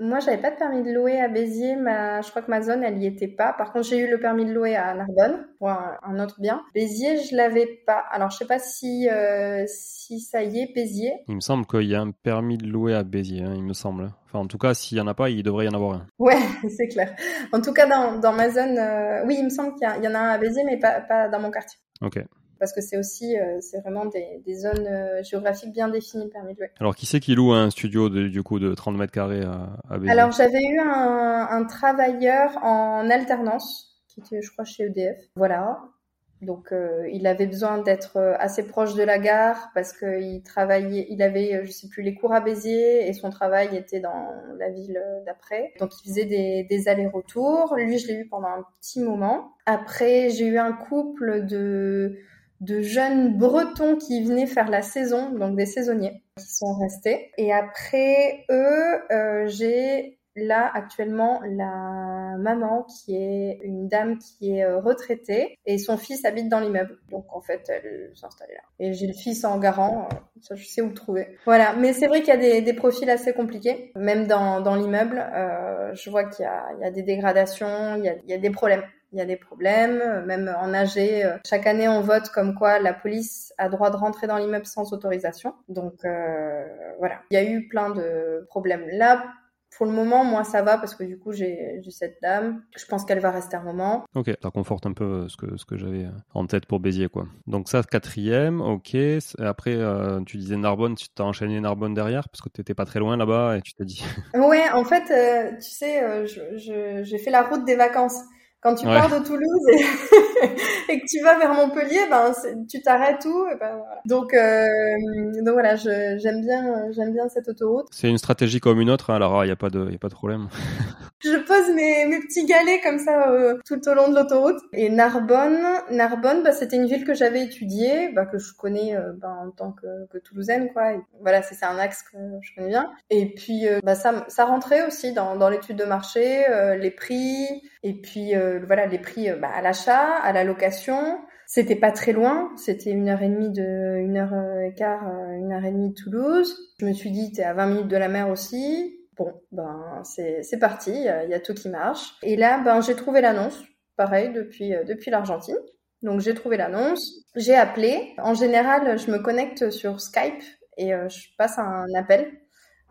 moi, j'avais pas de permis de louer à Béziers. Ma, je crois que ma zone, elle y était pas. Par contre, j'ai eu le permis de louer à Narbonne pour un, autre bien. Béziers, je l'avais pas. Alors, je sais pas si euh, si ça y est, Béziers. Il me semble qu'il y a un permis de louer à Béziers. Hein, il me semble. Enfin, en tout cas, s'il y en a pas, il devrait y en avoir un. Ouais, c'est clair. En tout cas, dans dans ma zone, euh, oui, il me semble qu'il y, y, en a un à Béziers, mais pas pas dans mon quartier. Ok parce que c'est aussi euh, c'est vraiment des, des zones euh, géographiques bien définies permis de louer. Alors qui c'est qui loue un studio de, du coup de 30 mètres carrés à, à Béziers? Alors j'avais eu un, un, travailleur en alternance qui était je crois chez EDF. Voilà. Donc euh, il avait besoin d'être assez proche de la gare parce qu'il travaillait, il avait je sais plus les cours à Béziers et son travail était dans la ville d'après. Donc il faisait des, des allers-retours. Lui je l'ai eu pendant un petit moment. Après j'ai eu un couple de de jeunes bretons qui venaient faire la saison, donc des saisonniers qui sont restés. Et après eux, euh, j'ai là actuellement la maman qui est une dame qui est euh, retraitée et son fils habite dans l'immeuble. Donc en fait, elle s'installe là. Et j'ai le fils en garant, euh, ça je sais où le trouver. Voilà, mais c'est vrai qu'il y a des, des, profils assez compliqués, même dans, dans l'immeuble. Euh, je vois qu'il y, y a, des dégradations, il y a, il y a des problèmes il y a des problèmes, même en AG. Euh, chaque année, on vote comme quoi la police a droit de rentrer dans l'immeuble sans autorisation. Donc euh, voilà, il y a eu plein de problèmes. Là, pour le moment, moi, ça va parce que du coup, j'ai cette dame. Je pense qu'elle va rester un moment. Ok, ça conforte un peu ce que, ce que j'avais en tête pour Béziers, quoi. Donc ça, quatrième, ok. Après, euh, tu disais Narbonne, tu t'as enchaîné Narbonne derrière parce que tu n'étais pas très loin là-bas et tu t'es dit... ouais, en fait, euh, tu sais, j'ai fait la route des vacances. Quand tu pars de Toulouse et, que tu vas vers Montpellier, ben tu t'arrêtes où? Et ben, voilà. Donc euh, donc voilà, j'aime bien j'aime bien cette autoroute. C'est une stratégie comme une autre, hein, alors il n'y a pas de y a pas de problème. je pose mes, mes petits galets comme ça euh, tout au long de l'autoroute. Et Narbonne, Narbonne, bah, c'était une ville que j'avais étudiée, bah, que je connais euh, bah, en tant que, que toulousaine, quoi. voilà, c'est un axe que je connais bien. Et puis, euh, bah, ça, ça rentrait aussi dans, dans l'étude de marché, les prix, et puis voilà, les prix bah, à l'achat, à la location. C'était pas très loin, c'était une heure et demie de, une heure et quart, une heure et demie de Toulouse. Je me suis dit, t'es à 20 minutes de la mer aussi. Bon, ben c'est parti, il y, a tout qui marche. Et là, ben j'ai trouvé l'annonce, pareil depuis euh, depuis l'Argentine. Donc j'ai trouvé l'annonce, j'ai appelé. En général, je me connecte sur Skype et euh, je passe un appel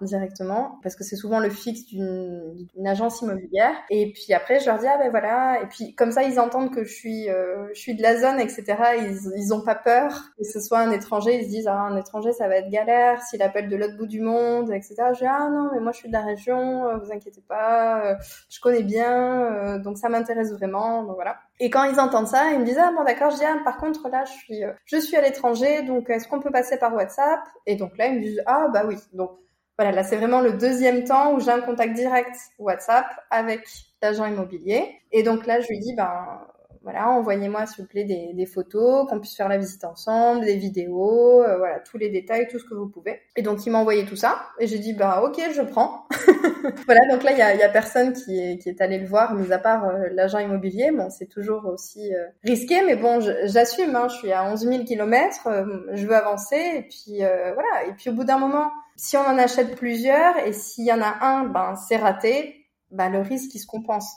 directement parce que c'est souvent le fixe d'une agence immobilière. Et puis après je leur dis ah ben voilà. Et puis comme ça ils entendent que je suis euh, je suis de la zone etc ils ils ont pas peur que ce soit un étranger. Ils se disent ah un étranger ça va être galère. S'il appelle de l'autre bout du monde etc je dis ah non mais moi je suis de la région euh, vous inquiétez pas euh, je connais bien donc ça m'intéresse vraiment donc voilà. Et quand ils entendent ça, ils me disent ah bon d'accord, je dis ah par contre là je suis je suis à l'étranger donc est-ce qu'on peut passer par WhatsApp? Et donc là ils me disent ah bah oui. Donc voilà, là c'est vraiment le deuxième temps où j'ai un contact direct WhatsApp avec l'agent immobilier. Et donc là je lui dis ben voilà, envoyez-moi s'il vous plaît des, photos, qu'on puisse faire la visite ensemble, des vidéos, euh, voilà, tous les détails, tout ce que vous pouvez. Et donc il m'a envoyé tout ça, et j'ai dit bah ok, je prends. voilà, donc là il y a, personne qui est, allé le voir, mis à part euh, l'agent immobilier. Bon, c'est toujours aussi euh, risqué, mais bon, j'assume. Hein, je suis à 11 000 kilomètres, je veux avancer, et puis voilà. Et puis au bout d'un moment, si on en achète plusieurs, et s'il y en a un, ben c'est raté, ben le risque il se compense.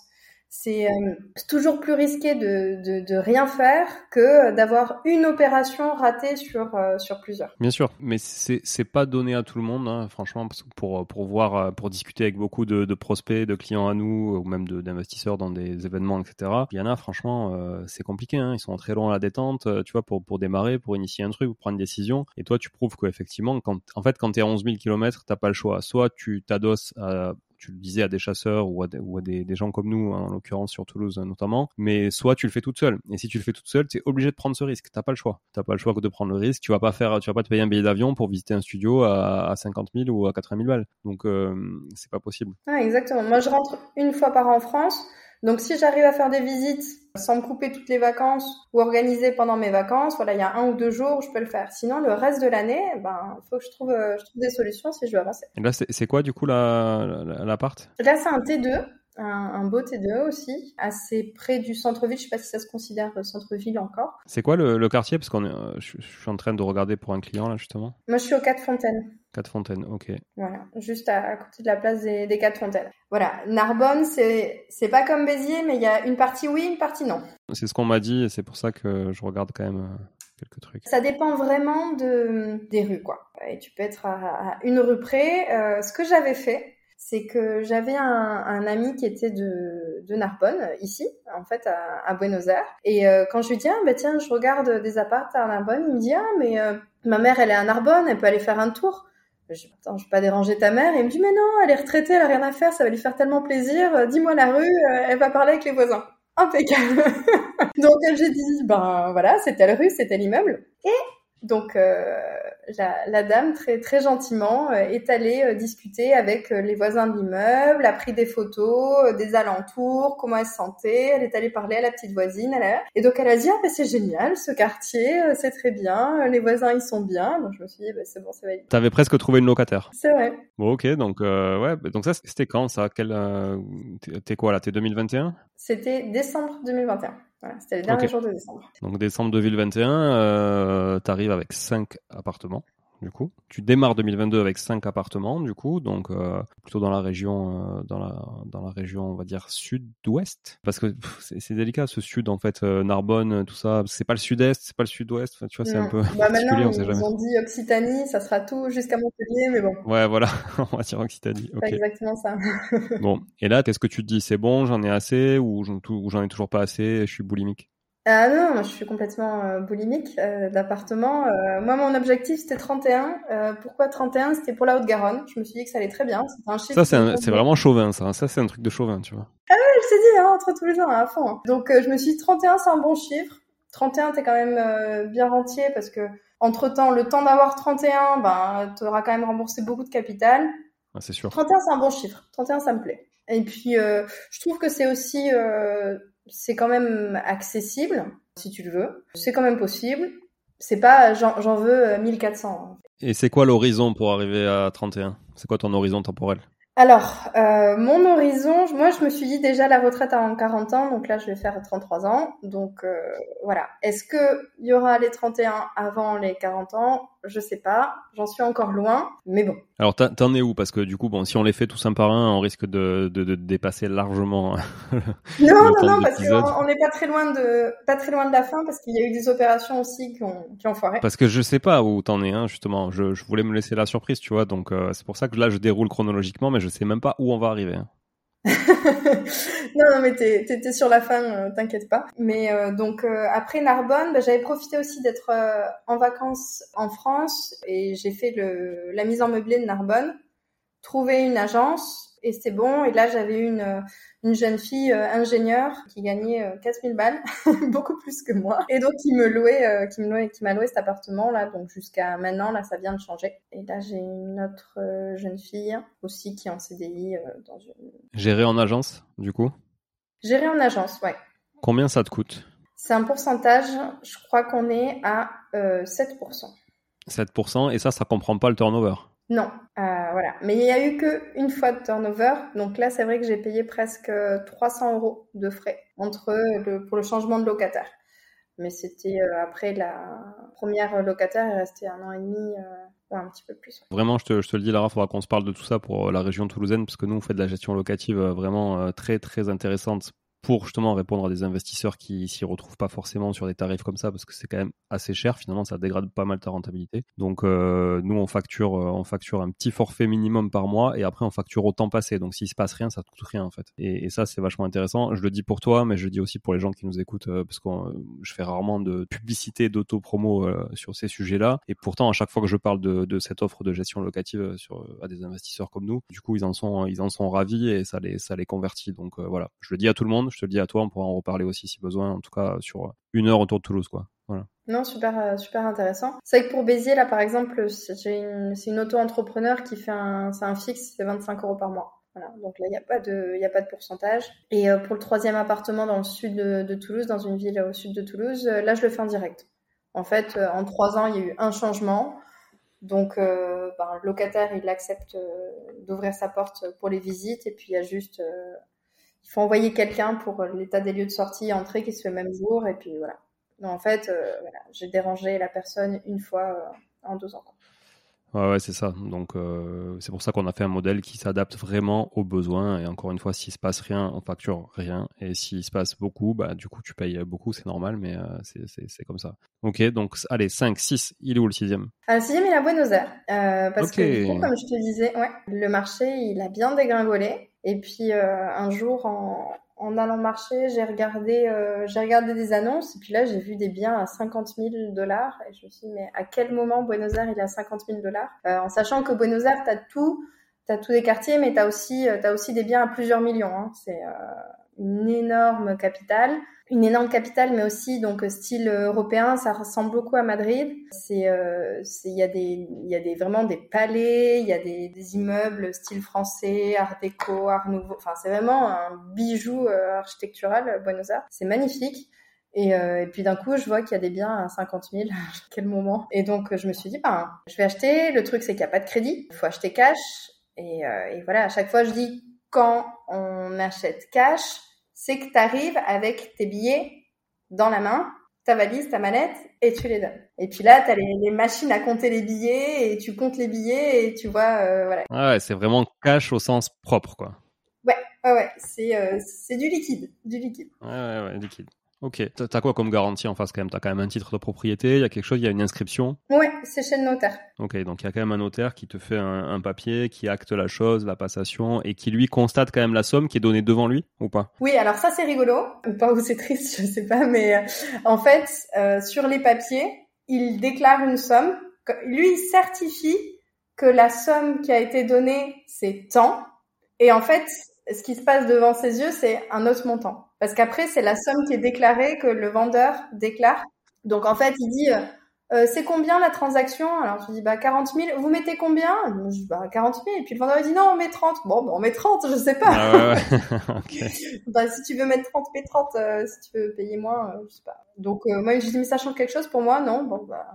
C'est euh, toujours plus risqué de, de, rien faire que d'avoir une opération ratée sur, euh, sur plusieurs. Bien sûr, mais c'est c'est pas donné à tout le monde, hein, franchement, pour, pour voir, euh, pour discuter avec beaucoup de, de prospects, de clients à nous, ou même d'investisseurs dans des événements, etc. Il y en a, franchement, c'est compliqué, hein, ils sont très longs à la détente, tu vois, pour, pour démarrer, pour initier un truc, pour prendre une décision. Et toi, tu prouves qu'effectivement, quand, en fait, quand t'es à 11 000 km, t'as pas le choix. Soit tu t'adosses à tu le disais à des chasseurs ou à des, gens comme nous, hein, en l'occurrence sur Toulouse notamment, mais soit tu le fais toute seule. Et si tu le fais toute seule, tu es obligé de prendre ce risque. T'as pas le choix. T'as pas le choix que de prendre le risque. Tu vas pas faire, tu vas pas te payer un billet d'avion pour visiter un studio à, à 50 000 ou à 80 000 balles. Donc euh, c'est pas possible. Ah, exactement. Moi, je rentre une fois par an en France. Donc, si j'arrive à faire des visites sans me couper toutes les vacances ou organiser pendant mes vacances, voilà, il y a un ou deux jours, je peux le faire. Sinon, le reste de l'année, ben, il faut que je trouve, euh, je trouve des solutions si je veux avancer. Et là, c'est quoi du coup la- la- l'appart? Là, c'est un T2, un, un beau T2 aussi, assez près du centre-ville. Je sais pas si ça se considère euh, centre-ville encore. C'est quoi le, le quartier? Parce qu'on est, euh, je, je suis en train de regarder pour un client là justement. Moi, je suis aux Quatre Fontaines. Quatre Fontaines, ok. Voilà, juste à, à côté de la place des, des Quatre Fontaines. Voilà, Narbonne, c'est c'est pas comme Béziers, mais il y a une partie oui, une partie non. C'est ce qu'on m'a dit et c'est pour ça que je regarde quand même euh, quelques trucs. Ça dépend vraiment de, des rues, quoi. Et tu peux être à, à une rue près. Euh, ce que j'avais fait, c'est que j'avais un, ami qui était de, Narbonne, ici, en fait, à, Buenos Aires. Et euh, quand je lui dis, ah, bah tiens, je regarde des apparts à Narbonne, il me dit, ah, mais euh, ma mère, elle est à Narbonne, elle peut aller faire un tour. Je dis, attends, je vais pas déranger ta mère. Il me dit, mais non, elle est retraitée, elle a rien à faire, ça va lui faire tellement plaisir. Euh, Dis-moi la rue, elle va parler avec les voisins. Impeccable. donc j'ai dit, ben voilà, c'est telle rue, c'est tel immeuble. Et donc la, la dame très très gentiment euh, est allée euh, discuter avec euh, les voisins de l'immeuble, a pris des photos des alentours, comment elle se sentait, elle est allée parler à la petite voisine, elle a- et donc elle a dit ah ben c'est génial ce quartier, c'est très bien, les voisins ils sont bien, donc je me suis dit ben, c'est bon c'est validé. T'avais presque trouvé une locataire. C'est vrai. Bon, ok, donc euh, ouais, bah, donc ça c'était quand ça? Quel euh, T'es quoi là? T'es 2021 C'était décembre 2021. Voilà, c'était les derniers Ok. jours de décembre. Donc décembre 2021, euh, t'arrives avec 5 appartements, du coup. Tu démarres 2022 avec 5 appartements, du coup, donc euh, plutôt dans la région, euh, dans la dans la région, on va dire sud-ouest, parce que c'est délicat ce sud en fait, euh, Narbonne, tout ça. C'est pas le sud-est, c'est pas le sud-ouest. Tu vois, c'est un peu Bah, particulier, maintenant on sait ils jamais. ont dit Occitanie, ça sera tout jusqu'à Montpellier, mais bon, Ouais, voilà, on va dire Occitanie. c'est Ok. pas exactement ça. Bon, et là, qu'est-ce que tu te dis? C'est bon, j'en ai assez ou j'en ou j'en ai toujours pas assez Je suis boulimique? Ah non, moi je suis complètement euh, boulimique euh, d'appartement. Euh, moi mon objectif c'était 31. Euh, pourquoi 31 C'était pour la Haute-Garonne. Je me suis dit que ça allait très bien. Un chiffre. Ça, c'est vraiment chauvin, ça. Ça, c'est un truc de chauvin, tu vois. Je t'ai dit, hein, entre tous les gens, à fond. hein. Donc je me suis dit 31 c'est un bon chiffre. 31 t'es quand même bien rentier parce que entre temps, le temps d'avoir 31, ben t'auras quand même remboursé beaucoup de capital. Ouais, c'est sûr. 31 c'est un bon chiffre. 31 ça me plaît. Et puis je trouve que c'est aussi c'est quand même accessible si tu le veux. C'est quand même possible. C'est pas j'en veux euh, 1400. Et c'est quoi l'horizon pour arriver à 31 C'est quoi ton horizon temporel? Alors, euh, mon horizon, moi je me suis dit déjà la retraite avant 40 ans, donc là je vais faire 33 ans. Donc euh, voilà. Est-ce que il y aura les 31 avant les 40 ans? Je sais pas. J'en suis encore loin, mais bon. Alors, t'en- es où? Parce que du coup, bon, si on les fait tous un par un, on risque de, de, de dépasser largement. Non, non, non, de parce qu'on on n'est pas très loin de pas très loin de la fin, parce qu'il y a eu des opérations aussi qui ont qui ont foiré. Parce que je sais pas où t'en es, hein, justement. Je, je voulais me laisser la surprise, tu vois. Donc, euh, c'est pour ça que là, je déroule chronologiquement, mais je sais même pas où on va arriver. hein. non, non, mais t'es, sur la fin, euh, t'inquiète pas. Mais euh, donc euh, après Narbonne, bah, j'avais profité aussi d'être euh, en vacances en France et j'ai fait le, la mise en meublé de Narbonne, trouvé une agence et c'était bon. Et là, j'avais une euh, une jeune fille euh, ingénieure qui gagnait euh, 4000 balles, beaucoup plus que moi, et donc qui me louait, euh, qui me louait, qui m'a loué cet appartement là. Donc jusqu'à maintenant, là, ça vient de changer. Et là, j'ai une autre jeune fille aussi qui est en CDI dans une Gérer en agence, du coup? Gérer en agence, ouais. Combien ça te coûte? C'est un pourcentage, je crois qu'on est à euh, 7%. 7%, et ça, ça comprend pas le turnover? Non, euh, voilà. Mais il y a eu que une fois de turnover, donc là c'est vrai que j'ai payé presque 300 euros de frais pour le changement de locataire. Mais c'était euh, après la première locataire est restée un an et demi, euh, ou un petit peu plus. Vraiment, je te, je te le dis, Lara, faudra qu'on se parle de tout ça pour la région toulousaine, parce que nous, on fait de la gestion locative vraiment très, très intéressante pour justement répondre à des investisseurs qui s'y retrouvent pas forcément sur des tarifs comme ça parce que c'est quand même assez cher finalement ça dégrade pas mal ta rentabilité. Donc euh, nous on facture euh, on facture un petit forfait minimum par mois et après on facture au temps passé. Donc s'il se passe rien ça coûte rien en fait. Et, ça c'est vachement intéressant. Je le dis pour toi mais je le dis aussi pour les gens qui nous écoutent euh, parce que je fais rarement de publicité d'auto-promo sur ces sujets là et pourtant à chaque fois que je parle de, de cette offre de gestion locative sur à des investisseurs comme nous du coup ils en sont ils en sont ravis et ça les ça les convertit. Donc voilà. Je le dis à tout le monde je te le dis à toi, on pourra en reparler aussi si besoin, en tout cas sur une heure autour de Toulouse, quoi. Voilà. Non, super, euh, super intéressant. C'est vrai que pour Béziers, là, par exemple, c'est une, auto-entrepreneur qui fait un, un fixe, c'est 25 euros par mois. Voilà, donc là, il n'y a, pas de, a pas de pourcentage. Et euh, pour le troisième appartement dans le sud de, Toulouse, dans une ville au sud de Toulouse, euh, là, je le fais en direct. En fait, en trois ans, il y a eu un changement. Donc, ben, le locataire, il accepte d'ouvrir sa porte pour les visites. Et puis, il y a juste il faut envoyer quelqu'un pour l'état des lieux de sortie, entrée qui se fait le même jour, et puis voilà. Donc, en fait, euh, voilà, j'ai dérangé la personne une fois euh, en deux ans. Ouais, ouais c'est ça. Donc, euh, c'est pour ça qu'on a fait un modèle qui s'adapte vraiment aux besoins. Et encore une fois, s'il se passe rien, on facture rien. Et s'il se passe beaucoup, bah, du coup, tu payes beaucoup, c'est normal, mais c'est comme ça. Ok, donc, allez, 5, 6, il est où le sixième? Le sixième, il est à Buenos Aires. parce que, du coup, comme je te disais, ouais, le marché, il a bien dégringolé. Et puis euh, un jour, en, en, allant marcher, j'ai regardé, euh, j'ai regardé des annonces. Et puis là, j'ai vu des biens à 50 000 dollars. Et je me suis dit, mais à quel moment Buenos Aires il est à 50 000 dollars? Euh, En sachant que Buenos Aires, t'as tout, t'as tous des quartiers, mais t'as aussi, t'as aussi des biens à plusieurs millions. Hein. C'est une énorme capitale une énorme capitale, mais aussi donc style européen. Ça ressemble beaucoup à Madrid. C'est, euh, il y a des, il y a des vraiment des palais, il y a des, des, immeubles style français, Art déco, Art nouveau. Enfin, c'est vraiment un bijou euh, architectural, Buenos Aires. C'est magnifique. Et, euh, puis d'un coup, je vois qu'il y a des biens à 50 000. Quel moment Et donc, je me suis dit, ben, je vais acheter. Le truc, c'est qu'il n'y a pas de crédit. Il faut acheter cash. Euh, et voilà, à chaque fois, je dis, quand on achète cash, c'est que tu arrives avec tes billets dans la main, ta valise, ta manette, et tu les donnes. Et puis là, tu as les, machines à compter les billets, et tu comptes les billets, et tu vois, euh, voilà. ouais, c'est vraiment cash au sens propre, quoi. Ouais, ouais, ouais, c'est, euh, c'est du liquide, du liquide. Ouais, ouais, ouais, liquide. Ok. T'as quoi comme garantie en face quand même? T'as quand même un titre de propriété, il y a quelque chose, il y a une inscription? Ouais, c'est chez le notaire. Ok, donc il y a quand même un notaire qui te fait un, papier, qui acte la chose, la passation, et qui lui constate quand même la somme qui est donnée devant lui, ou pas? Oui, alors ça c'est rigolo, pas ou c'est triste, je sais pas, mais euh, en fait, euh, sur les papiers, il déclare une somme, lui il certifie que la somme qui a été donnée c'est tant, et en fait, ce qui se passe devant ses yeux, c'est un autre montant. Parce qu'après, c'est la somme qui est déclarée que le vendeur déclare. Donc en fait, il dit euh, euh, c'est combien la transaction? Alors je dis bah 40 000. Vous mettez combien? Je dis bah 40 000. Et puis le vendeur il dit non, on met 30. Bon, bah, on met 30, je sais pas. Ah bah, si tu veux mettre 30, mets 30. Euh, si tu veux payer moins, je sais pas. Donc euh, moi je dis mais ça change quelque chose pour moi? Non bon bah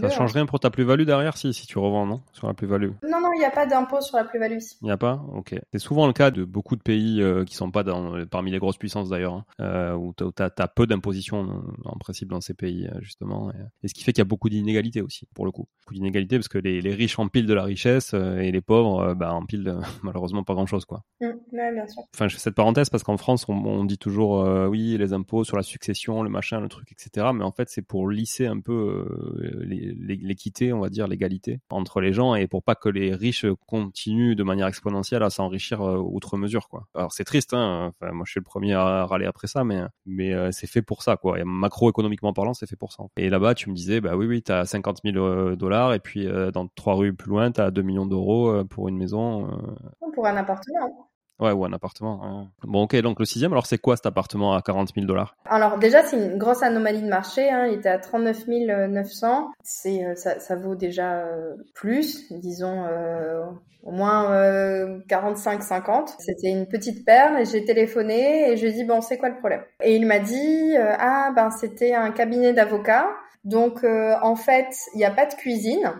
ça change rien pour ta plus-value derrière si si tu revends non? Sur la plus-value. Non non il n'y a pas d'impôt sur la plus-value il n'y a pas? Ok. C'est souvent le cas de beaucoup de pays euh, qui sont pas dans parmi les grosses puissances d'ailleurs hein, euh, où tu as, peu d'imposition en principe dans ces pays euh, justement. Et, ce qui fait qu'il y a beaucoup d'inégalités aussi pour le coup. Beaucoup d'inégalités parce que les, riches empilent de la richesse et les pauvres bah empilent malheureusement pas grand chose quoi. Mmh, ouais, bien sûr. enfin je fais cette parenthèse parce qu'en France on, on dit toujours oui les impôts sur la succession le machin le truc etc. Mais en fait, c'est pour lisser un peu euh, l'équité, on va dire, l'égalité entre les gens et pour pas que les riches continuent de manière exponentielle à s'enrichir euh, outre mesure, quoi. Alors c'est triste, hein. Enfin, moi, je suis le premier à râler après ça, mais mais euh, c'est fait pour ça, quoi. Et macroéconomiquement parlant, c'est fait pour ça. Et là-bas, tu me disais, bah oui, oui, t'as 50 000 dollars et puis dans trois rues plus loin, t'as 2 millions d'euros pour une maison. Pour un appartement. Ouais, ou un appartement. Bon, ok, donc le sixième, alors c'est quoi cet appartement à 40 000 dollars? Alors déjà, c'est une grosse anomalie de marché. Hein. Il était à 39 900. C'est, euh, ça, ça, vaut déjà euh, plus, disons euh, au moins 45-50. C'était une petite perle et j'ai téléphoné et je lui ai dit, bon, c'est quoi le problème? Et il m'a dit, ah ben c'était un cabinet d'avocats. Donc en fait, il n'y a pas de cuisine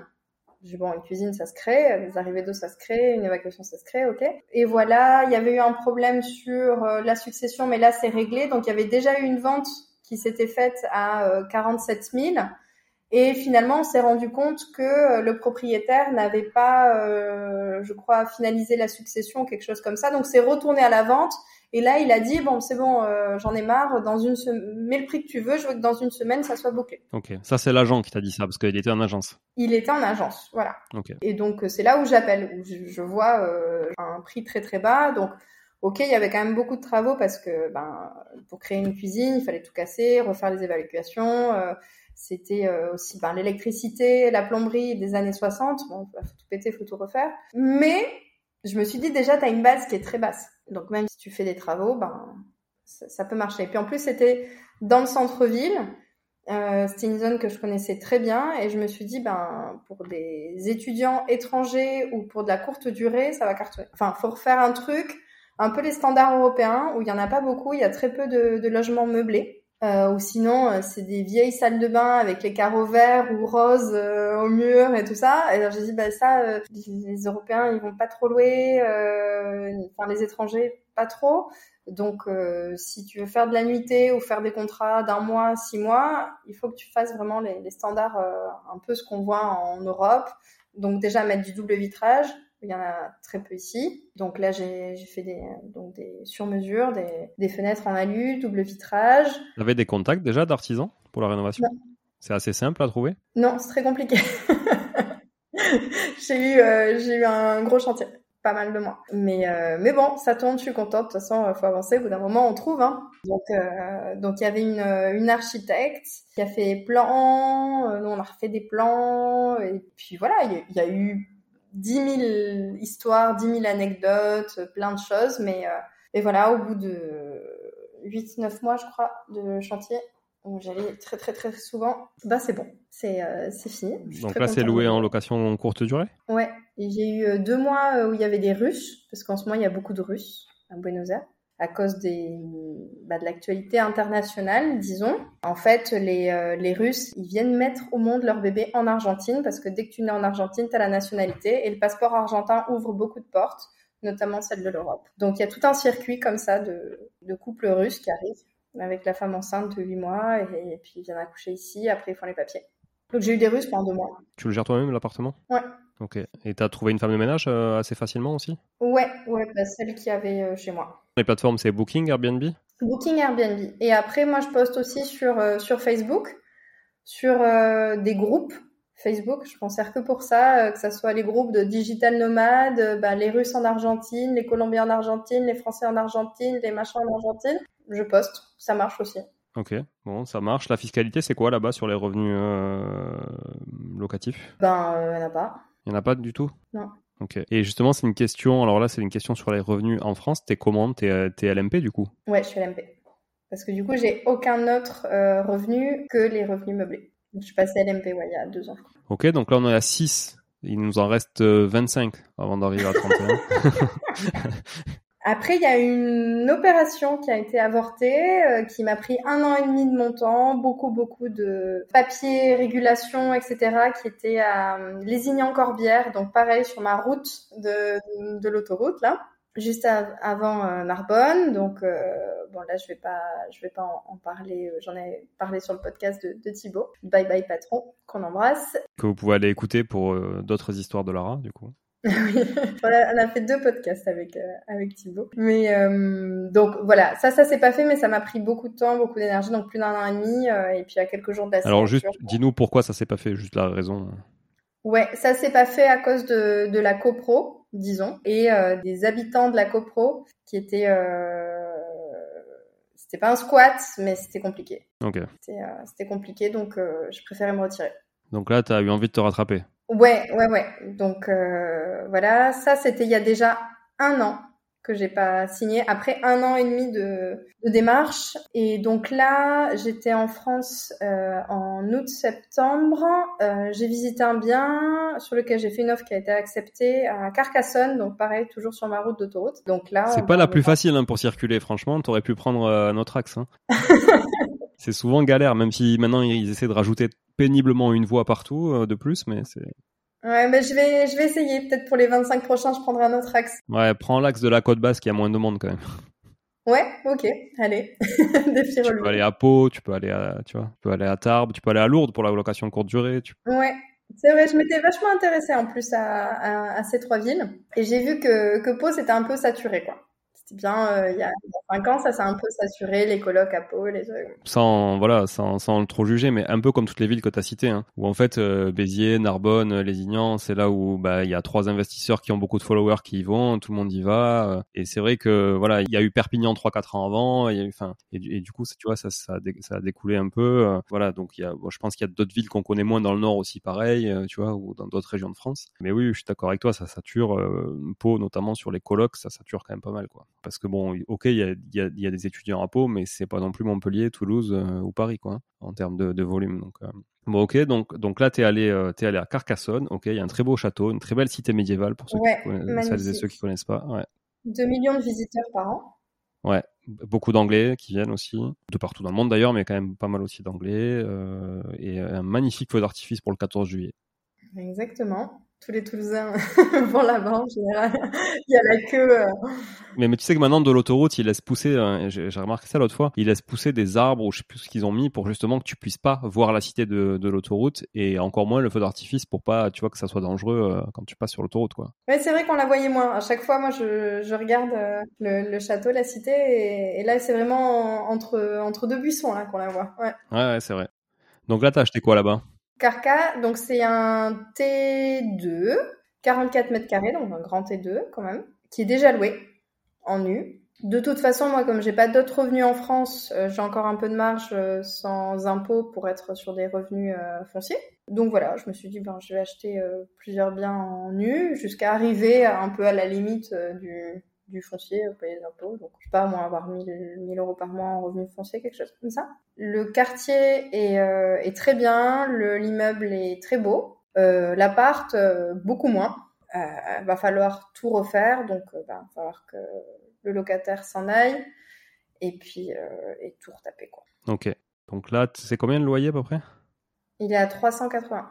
bon, une cuisine, ça se crée, les arrivées d'eau, ça se crée, une évacuation, ça se crée, ok. Et voilà, il y avait eu un problème sur euh, la succession, mais là, c'est réglé. Donc, il y avait déjà eu une vente qui s'était faite à 47 euh, 000. Et finalement, on s'est rendu compte que le propriétaire n'avait pas, je crois, finalisé la succession, quelque chose comme ça. Donc, c'est retourné à la vente. Et là, il a dit bon, c'est bon, euh, j'en ai marre. Dans une mets le prix que tu veux. Je veux que dans une semaine, ça soit bouclé. Ok, ça c'est l'agent qui t'a dit ça parce qu'il était en agence. Il était en agence, voilà. Ok. Et donc c'est là où j'appelle, où je, vois euh, un prix très très bas. Donc ok, il y avait quand même beaucoup de travaux parce que ben pour créer une cuisine, il fallait tout casser, refaire les évaluations. Euh, c'était aussi ben, l'électricité, la plomberie des années 60. Bon, faut tout péter, faut tout refaire. Mais je me suis dit déjà, tu as une base qui est très basse. Donc même si tu fais des travaux, ben ça, peut marcher. Et puis en plus, c'était dans le centre-ville. Euh, c'était une zone que je connaissais très bien et je me suis dit, ben pour des étudiants étrangers ou pour de la courte durée, ça va cartonner. Enfin, faut refaire un truc un peu les standards européens où il y en a pas beaucoup, il y a très peu de logements meublés. Euh, ou sinon, euh, c'est des vieilles salles de bain avec les carreaux verts ou roses euh, au mur et tout ça. Et alors j'ai dit, bah ça, les Européens, ils vont pas trop louer, enfin les étrangers, pas trop. Donc, si tu veux faire de la nuitée ou faire des contrats d'un mois, six mois, il faut que tu fasses vraiment les, les standards, un peu ce qu'on voit en Europe. Donc déjà mettre du double vitrage, il y en a très peu ici. Donc là, j'ai fait des, donc des sur-mesures, des, des, fenêtres en alu, double vitrage. Vous avez des contacts déjà d'artisans pour la rénovation? C'est assez simple à trouver? Non, c'est très compliqué. j'ai eu, euh, eu un gros chantier, pas mal de mois. Mais, euh, mais bon, ça tourne, je suis contente. De toute façon, il faut avancer. Au bout d'un moment, on trouve. Hein. Donc, euh, donc il y avait une, une architecte qui a fait plans. nous, on a refait des plans. Et puis voilà, il y, a eu 10 000 histoires, 10 000 anecdotes, plein de choses. Mais et euh, voilà, au bout de 8-9 mois, je crois, de chantier, où j'allais très très très souvent, bah c'est bon, c'est euh, fini. Donc là, c'est loué en location courte durée? Ouais, j'ai eu euh, deux mois où il y avait des Russes, parce qu'en ce moment, il y a beaucoup de Russes à Buenos Aires à cause des, bah, de l'actualité internationale, disons. En fait, les, euh, les Russes, ils viennent mettre au monde leur bébé en Argentine parce que dès que tu nais en Argentine, tu as la nationalité et le passeport argentin ouvre beaucoup de portes, notamment celle de l'Europe. Donc il y a tout un circuit comme ça de, de couples russes qui arrivent avec la femme enceinte de 8 mois et, puis ils viennent accoucher ici, après ils font les papiers. Donc j'ai eu des Russes pendant deux mois. Tu le gères toi-même l'appartement? Ouais. Ok. Et t'as trouvé une femme de ménage euh, assez facilement aussi? Ouais, ouais, bah, celle qui avait euh, chez moi. Les plateformes, c'est Booking, Airbnb? Booking, Airbnb. Et après, moi, je poste aussi sur, euh, sur Facebook, sur des groupes Facebook. Je m'en sers que pour ça, que ce soit les groupes de digital nomades, bah, les Russes en Argentine, les Colombiens en Argentine, les Français en Argentine, les machins en Argentine. Je poste, ça marche aussi. Ok, bon, ça marche. La fiscalité, c'est quoi là-bas sur les revenus locatifs? Ben, il n'y en a pas. Il n'y en a pas du tout? Non. Ok. Et justement, c'est une question. Alors là, c'est une question sur les revenus en France. T'es comment? T'es euh, es LMP du coup? Ouais, je suis LMP. Parce que du coup, j'ai aucun autre euh, revenu que les revenus meublés. Donc, je suis passée LMP ouais, il y a deux ans. Ok, donc là, on est à 6. Il nous en reste 25 euh, avant d'arriver à 31. Après, il y a une opération qui a été avortée, euh, qui m'a pris un an et demi de mon temps, beaucoup, beaucoup de papiers, régulations, etc., qui étaient à euh, Lézignan-Corbière, donc pareil sur ma route de, l'autoroute, là, juste avant euh, Narbonne. Donc, bon, là, je vais pas, je vais pas en, parler, j'en ai parlé sur le podcast de, de Thibaut. Bye bye patron, qu'on embrasse. Que vous pouvez aller écouter pour d'autres histoires de Lara, du coup. on, a, fait deux podcasts avec euh, avec Thibaut. Mais euh, donc voilà, ça ça s'est pas fait, mais ça m'a pris beaucoup de temps, beaucoup d'énergie, donc plus d'un an et demi, euh, et puis à quelques jours de la Alors juste, dis-nous pourquoi ça s'est pas fait, juste la raison. Ouais, ça s'est pas fait à cause de de la copro, disons, et des habitants de la copro qui étaient c'était pas un squat, mais c'était compliqué. Ok. C'était compliqué, donc je préférais me retirer. Donc là, tu as eu envie de te rattraper. Ouais, ouais, ouais. Donc euh, voilà, ça c'était il y a déjà un an que j'ai pas signé. Après un an et demi de, de démarche. Et donc là j'étais en France euh, en août septembre. Euh, j'ai visité un bien sur lequel j'ai fait une offre qui a été acceptée à Carcassonne. Donc pareil toujours sur ma route d'autoroute. Donc là c'est pas la plus facile hein, pour circuler. Franchement t'aurais pu prendre euh, notre axe hein. c'est souvent galère même si maintenant ils essaient de rajouter péniblement une voie partout euh, de plus, mais c'est. Ouais, mais je vais, je vais essayer. Peut-être pour les 25 prochains, je prendrai un autre axe. Ouais, prends l'axe de la côte basse qui a moins de monde quand même. Ouais, ok, allez. Défi tu peux aller à Pau, tu peux aller à, tu vois, tu peux aller à Tarbes, tu peux aller à Lourdes pour la location courte durée. Tu... Ouais, c'est vrai, je m'étais vachement intéressée en plus à, à, à ces trois villes et j'ai vu que, que Pau c'était un peu saturé quoi. C'était bien, euh, il y a 5 ans, ça s'est un peu saturé, les colocs à Pau, les Sans, voilà, sans, sans trop juger, mais un peu comme toutes les villes que tu as citées, hein, où en fait, euh, Béziers, Narbonne, euh, Lézignan, c'est là où bah il y a trois investisseurs qui ont beaucoup de followers qui y vont, tout le monde y va. et c'est vrai que voilà, il y a eu Perpignan 3-4 ans avant, eu, enfin, et, du coup, tu vois, ça, ça, a, ça découlé un peu. voilà, donc je pense qu'il y a d'autres villes qu'on connaît moins dans le nord aussi, pareil, tu vois, ou dans d'autres régions de France. Mais oui, je suis d'accord avec toi, ça sature. Pau, notamment sur les colocs, ça sature quand même pas mal, quoi. Parce que bon, ok, il y a, y, a, y a, des étudiants à Pau, mais c'est pas non plus Montpellier, Toulouse euh, ou Paris, quoi, hein, en termes de, de, volume. Donc, euh. bon, ok, donc, donc là, tu es, allé, euh, es allé à Carcassonne, ok, il y a un très beau château, une très belle cité médiévale pour ceux, qui connaissent, celles et ceux qui connaissent pas. Ouais. 2 millions de visiteurs par an. Ouais, beaucoup d'anglais qui viennent aussi, de partout dans le monde d'ailleurs, mais quand même pas mal aussi d'anglais, et un magnifique feu d'artifice pour le 14 juillet. Exactement tous les Toulousains vont là-bas en général. il y a la queue. Euh. Mais, mais, tu sais que maintenant de l'autoroute, ils laissent pousser, euh, j'ai remarqué ça l'autre fois, ils laissent pousser des arbres ou je sais plus ce qu'ils ont mis pour justement que tu puisses pas voir la cité de, de l'autoroute et encore moins le feu d'artifice pour pas, tu vois, que ça soit dangereux euh, quand tu passes sur l'autoroute, quoi. Ouais, c'est vrai qu'on la voyait moins. À chaque fois, moi, je, je regarde le, le, château, la cité et, et là, c'est vraiment entre, entre deux buissons là qu'on la voit. Ouais, ouais, ouais c'est vrai. Donc là, t'as acheté quoi là-bas? Carca, donc c'est un T2, 44 mètres carrés, donc un grand T2 quand même, qui est déjà loué en nu. De toute façon, moi, comme j'ai pas d'autres revenus en France, euh, j'ai encore un peu de marge euh, sans impôt pour être sur des revenus euh, fonciers. Donc voilà, je me suis dit, ben, je vais acheter plusieurs biens en nu jusqu'à arriver un peu à la limite du, du foncier, payer des impôts. Donc, je sais pas, moi, avoir 1000, 1000 euros par mois en revenu foncier, quelque chose comme ça. Le quartier est, euh, est très bien, l'immeuble est très beau, euh, l'appart, euh, beaucoup moins. Va falloir tout refaire, donc il va falloir que le locataire s'en aille et puis et tout retaper, quoi. Ok. Donc là, c'est combien le loyer à peu près? Il est à 380.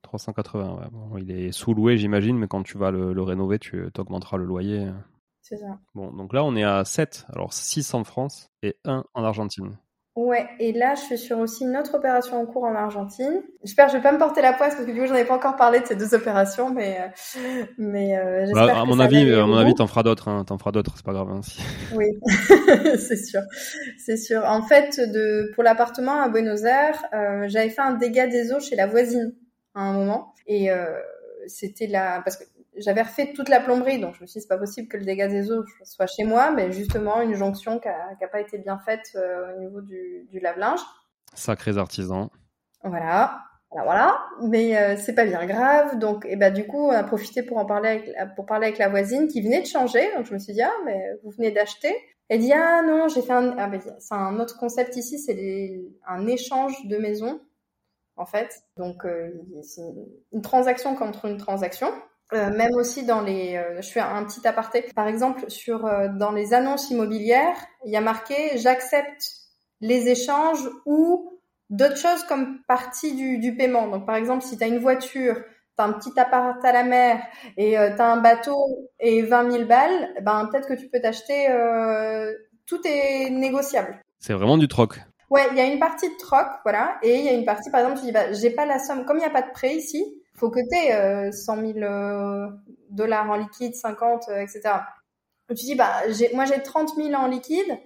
380, ouais. Bon, il est sous-loué, j'imagine, mais quand tu vas le, le rénover, tu augmenteras le loyer. C'est ça. Bon, donc là, on est à 7. Alors, 6 en France et 1 en Argentine. Ouais, et là, je suis sur aussi une autre opération en cours en Argentine. J'espère que je vais pas me porter la poisse parce que du coup, j'en ai pas encore parlé de ces deux opérations, mais euh, mais euh, j'espère bah, à, mon avis, à mon avis, t'en feras d'autres. Hein, t'en feras d'autres, c'est pas grave. Hein, Oui, c'est sûr, c'est sûr. En fait, de pour l'appartement à Buenos Aires, euh, j'avais fait un dégât des eaux chez la voisine à un moment, et c'était là parce que j'avais refait toute la plomberie, donc je me suis dit c'est pas possible que le dégât des eaux soit chez moi, mais justement une jonction qui a, pas été bien faite euh, au niveau du, du lave-linge. Sacrés artisans. Voilà, voilà, voilà. Mais euh, c'est pas bien grave, donc et ben du coup on a profité pour en parler avec, pour parler avec la voisine qui venait de changer, donc je me suis dit ah mais vous venez d'acheter. Elle dit ah non j'ai fait un, ah, ben, c'est un autre concept ici, c'est un échange de maisons en fait, donc euh, c'est une transaction contre une transaction. Euh, même aussi dans les, euh, je fais un petit aparté. Par exemple, sur euh, dans les annonces immobilières, il y a marqué j'accepte les échanges ou d'autres choses comme partie du, du paiement. Donc par exemple, si tu as une voiture, tu as un petit appart à la mer et tu as un bateau et 20 000 balles, ben peut-être que tu peux t'acheter. tout est négociable. C'est vraiment du troc. Ouais, il y a une partie de troc, voilà, et il y a une partie, par exemple, tu dis, bah, j'ai pas la somme, comme il n'y a pas de prêt ici, faut que tu aies 100 000 dollars en liquide, 50, euh, etc. tu dis, bah, moi j'ai 30 000 en liquide,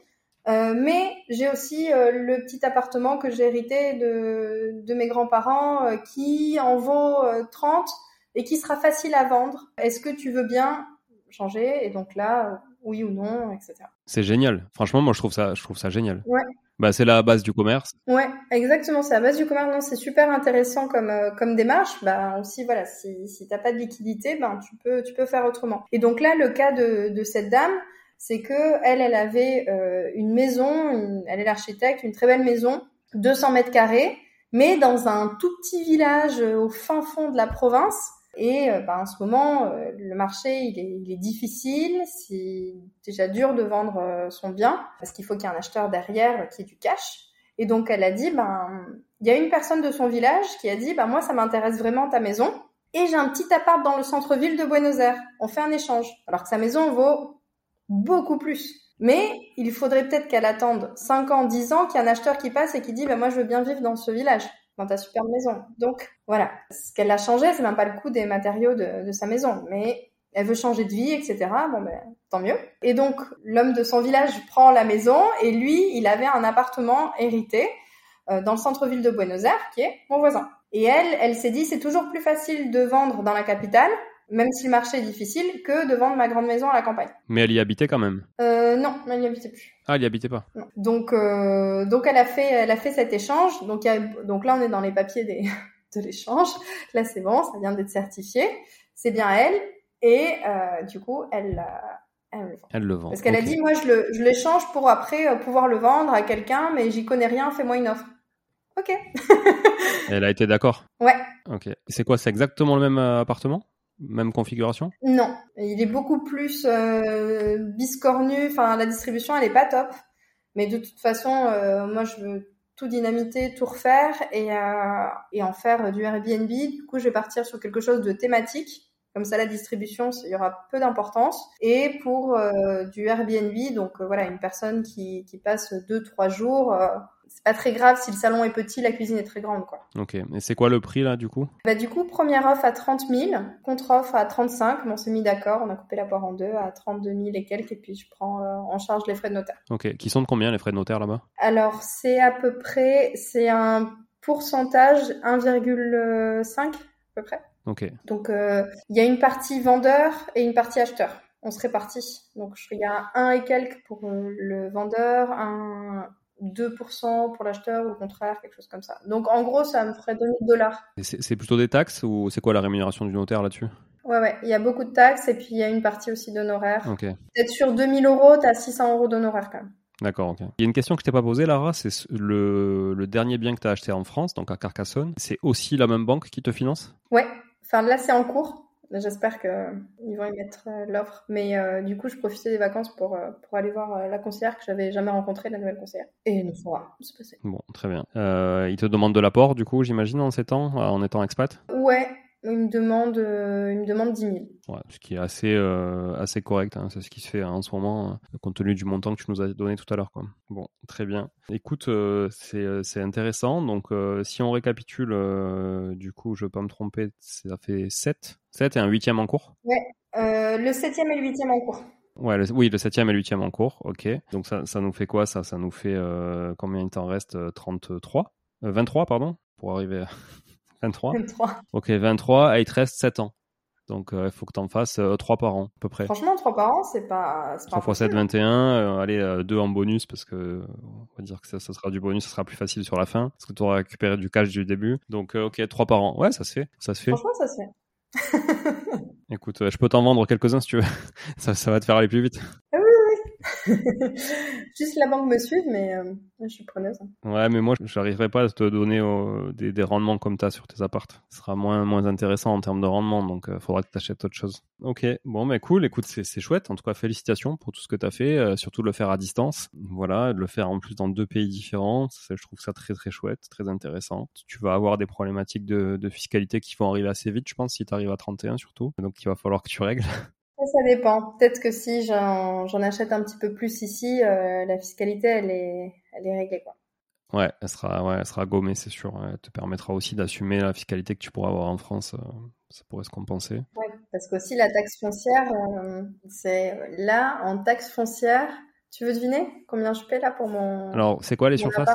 euh, mais j'ai aussi euh, le petit appartement que j'ai hérité de, de mes grands-parents qui en vaut 30 et qui sera facile à vendre. Est-ce que tu veux bien changer? Et donc là, oui ou non, etc. C'est génial. Franchement, moi je trouve ça, je trouve ça génial. Ouais. Bah, c'est la base du commerce. Ouais, exactement, c'est la base du commerce. Non, c'est super intéressant comme euh, comme démarche. Bah aussi voilà, si si t'as pas de liquidité, ben tu peux tu peux faire autrement. Et donc là, le cas de de cette dame, c'est que elle elle avait euh, une maison, elle est l'architecte, une très belle maison, 200 mètres carrés, mais dans un tout petit village euh, au fin fond de la province et euh, bah, en ce moment, euh, le marché, il est, il est difficile. C'est déjà dur de vendre euh, son bien parce qu'il faut qu'il y ait un acheteur derrière qui ait du cash. Et donc, elle a dit, ben, il y a une personne de son village qui a dit, ben, moi, ça m'intéresse vraiment ta maison. Et j'ai un petit appart dans le centre-ville de Buenos Aires. On fait un échange. Alors que sa maison vaut beaucoup plus. Mais il faudrait peut-être qu'elle attende 5 ans, 10 ans qu'il y ait un acheteur qui passe et qui dit bah, Moi, je veux bien vivre dans ce village, dans ta superbe maison. Donc, voilà. Ce qu'elle a changé, c'est même pas le coût des matériaux de, de sa maison. Mais elle veut changer de vie, etc. Bon, ben, tant mieux. Et donc, l'homme de son village prend la maison et lui, il avait un appartement hérité euh, dans le centre-ville de Buenos Aires, qui est mon voisin. Et elle, elle s'est dit, c'est toujours plus facile de vendre dans la capitale, même si le marché est difficile, que de vendre ma grande maison à la campagne. Mais elle y habitait quand même euh, Non, elle n'y habitait plus. Ah, elle y habitait pas non. Donc, euh, donc elle a fait, elle a fait cet échange. Donc, a, donc là, on est dans les papiers des, de l'échange. Là, c'est bon, ça vient d'être certifié. C'est bien elle. Et euh, du coup, elle, elle le vend. Elle le vend. Parce qu'elle a dit, moi, je le, je l'échange pour après pouvoir le vendre à quelqu'un, mais j'y connais rien, fais-moi une offre. Ok. Elle a été d'accord Ouais. Ok. C'est quoi C'est exactement le même appartement? Même configuration? Non, il est beaucoup plus euh, biscornu. Enfin, la distribution, elle est pas top. Mais de toute façon, euh, moi, je veux tout dynamiter, tout refaire et, euh, et en faire du Airbnb. Du coup, je vais partir sur quelque chose de thématique. Comme ça, la distribution, il y aura peu d'importance. Et pour euh, du Airbnb, donc voilà, une personne qui, qui passe deux, trois jours, c'est pas très grave si le salon est petit, la cuisine est très grande, quoi. Ok. Et c'est quoi le prix là du coup? Bah, du coup, première offre à 30 000, contre-offre à 35. On s'est mis d'accord, on a coupé la poire en deux à 32 000 et quelques, et puis je prends euh, en charge les frais de notaire. Ok. Qui sont de combien les frais de notaire là-bas? Alors, c'est à peu près, c'est un pourcentage 1,5 à peu près. Ok. Donc, euh, il y a une partie vendeur et une partie acheteur. On se répartit. Donc, il y a un et quelques pour euh, le vendeur, un 2% pour l'acheteur ou le contraire, quelque chose comme ça. Donc, en gros, ça me ferait 2000 dollars. C'est plutôt des taxes ou c'est quoi la rémunération du notaire là-dessus? Ouais, ouais, il y a beaucoup de taxes et puis il y a une partie aussi d'honoraires. Ok. Peut-être sur 2000 euros, t'as 600 euros d'honoraires quand même. D'accord, ok. Il y a une question que je t'ai pas posée, Lara, c'est ce- le, le dernier bien que tu as acheté en France, donc à Carcassonne. C'est aussi la même banque qui te finance? Ouais, enfin là c'est en cours. J'espère qu'ils vont y mettre euh, l'offre. Mais euh, du coup, je profitais des vacances pour, euh, pour aller voir euh, la conseillère que j'avais jamais rencontrée, la nouvelle conseillère. Et nous voilà, c'est passé. Bon, très bien. Euh, il te demande de l'apport, du coup, j'imagine, en ces temps, euh, en étant expat? Ouais, il me demande, euh, il me demande 10 000. Ouais, ce qui est assez, euh, assez correct, hein, c'est ce qui se fait en ce moment, euh, compte tenu du montant que tu nous as donné tout à l'heure. Quoi. Bon, très bien. Écoute, euh, c'est, c'est intéressant. Donc, si on récapitule, du coup, je ne veux pas me tromper, ça fait 7, 7 et un huitième en cours Euh, le 7e et le 8e en cours. Ouais, le- oui, le septième et le huitième en cours, ok. Donc ça, ça nous fait quoi ça? Ça nous fait combien il t'en reste? Euh, 33 Euh, 23, pardon, pour arriver à 23. 23. Ok, 23, et il te reste 7 ans. Donc euh, il faut que tu en fasses 3 par an, à peu près. Franchement, 3 par an, c'est pas. c'est pas 3 x 7, impossible. 21. euh, allez, 2 en bonus, parce que euh, on va dire que ça, ça sera du bonus, ça sera plus facile sur la fin, parce que tu auras récupéré du cash du début. Donc euh, ok, 3 par an. Ouais, ça se fait, ça se fait. Franchement, ça se fait. Écoute, euh, je peux t'en vendre quelques-uns si tu veux. ça, ça va te faire aller plus vite. Juste la banque me suive, mais euh, je suis preneuse. Ouais, mais moi, j'arriverai pas à te donner euh, des, rendements comme tu as sur tes appartes. Ce sera moins, moins intéressant en termes de rendement, donc il faudra que tu achètes autre chose. Ok, bon, mais cool, écoute, c'est chouette. En tout cas, félicitations pour tout ce que tu as fait, euh, surtout de le faire à distance. Voilà, de le faire en plus dans deux pays différents, je trouve ça très très chouette, très intéressant. Tu vas avoir des problématiques de, de fiscalité qui vont arriver assez vite, je pense, si tu arrives à 31 surtout. Donc il va falloir que tu règles. Ça, dépend. Peut-être que si j'en achète un petit peu plus ici, euh, la fiscalité, elle est, elle est réglée, quoi. Ouais, elle sera, ouais, elle sera gommée, c'est sûr. Elle te permettra aussi d'assumer la fiscalité que tu pourras avoir en France. euh, ça pourrait se compenser. Ouais, parce qu'aussi la taxe foncière, euh, c'est là en taxe foncière. Tu veux deviner combien je paie là pour mon, Alors, c'est quoi les surfaces?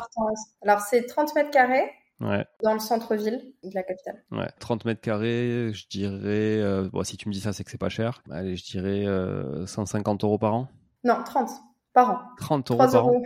Alors c'est 30 mètres carrés Ouais, dans le centre-ville de la capitale. ouais. 30 mètres carrés, je dirais. euh, bon, si tu me dis ça, c'est que c'est pas cher. Allez, je dirais euh, 150 euros par an. Non, 30 par an. 30 euros 3 par euros. an.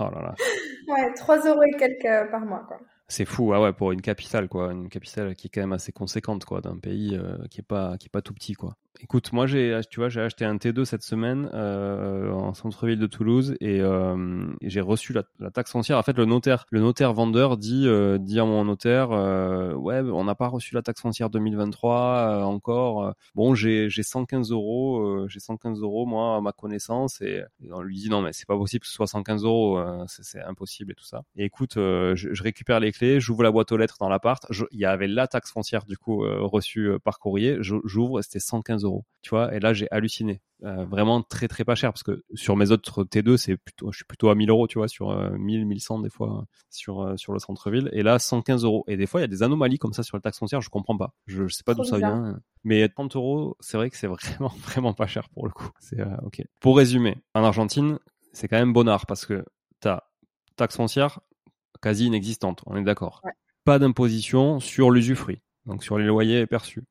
Oh là là. Ouais, 3 euros et quelques euh, par mois, quoi. C'est fou, ah ouais, pour une capitale, quoi. Une capitale qui est quand même assez conséquente, quoi, d'un pays euh, qui est pas, qui est pas tout petit, quoi. Écoute, moi, j'ai, tu vois, j'ai acheté un T2 cette semaine euh, en centre-ville de Toulouse et, euh, j'ai reçu la, taxe foncière. En fait, le notaire, le notaire vendeur dit, euh, dit à mon notaire, euh, ouais, on n'a pas reçu la taxe foncière 2023 euh, encore. Bon, j'ai, j'ai 115 euros, j'ai 115 euros moi à ma connaissance et, on lui dit non mais c'est pas possible que ce soit 115 euros, c'est, impossible et tout ça. Et écoute, je, récupère les clés, j'ouvre la boîte aux lettres dans l'appart. Il y avait la taxe foncière du coup reçue par courrier. J'ouvre, c'était 115 euros euros. Tu vois, et là, j'ai halluciné. Euh, vraiment très très pas cher parce que sur mes autres T2 c'est plutôt je suis plutôt à 1000 euros tu vois sur 1000 1100 des fois sur sur le centre-ville. Et là 115 euros. Et des fois il y a des anomalies comme ça sur le taxe foncière je comprends pas. Je, je sais pas d'où ça vient. Mais 30 euros c'est vrai que c'est vraiment vraiment pas cher pour le coup. C'est ok. Pour résumer en Argentine c'est quand même bonnard parce que t'as taxe foncière quasi inexistante on est d'accord. Pas d'imposition sur l'usufruit donc sur les loyers perçus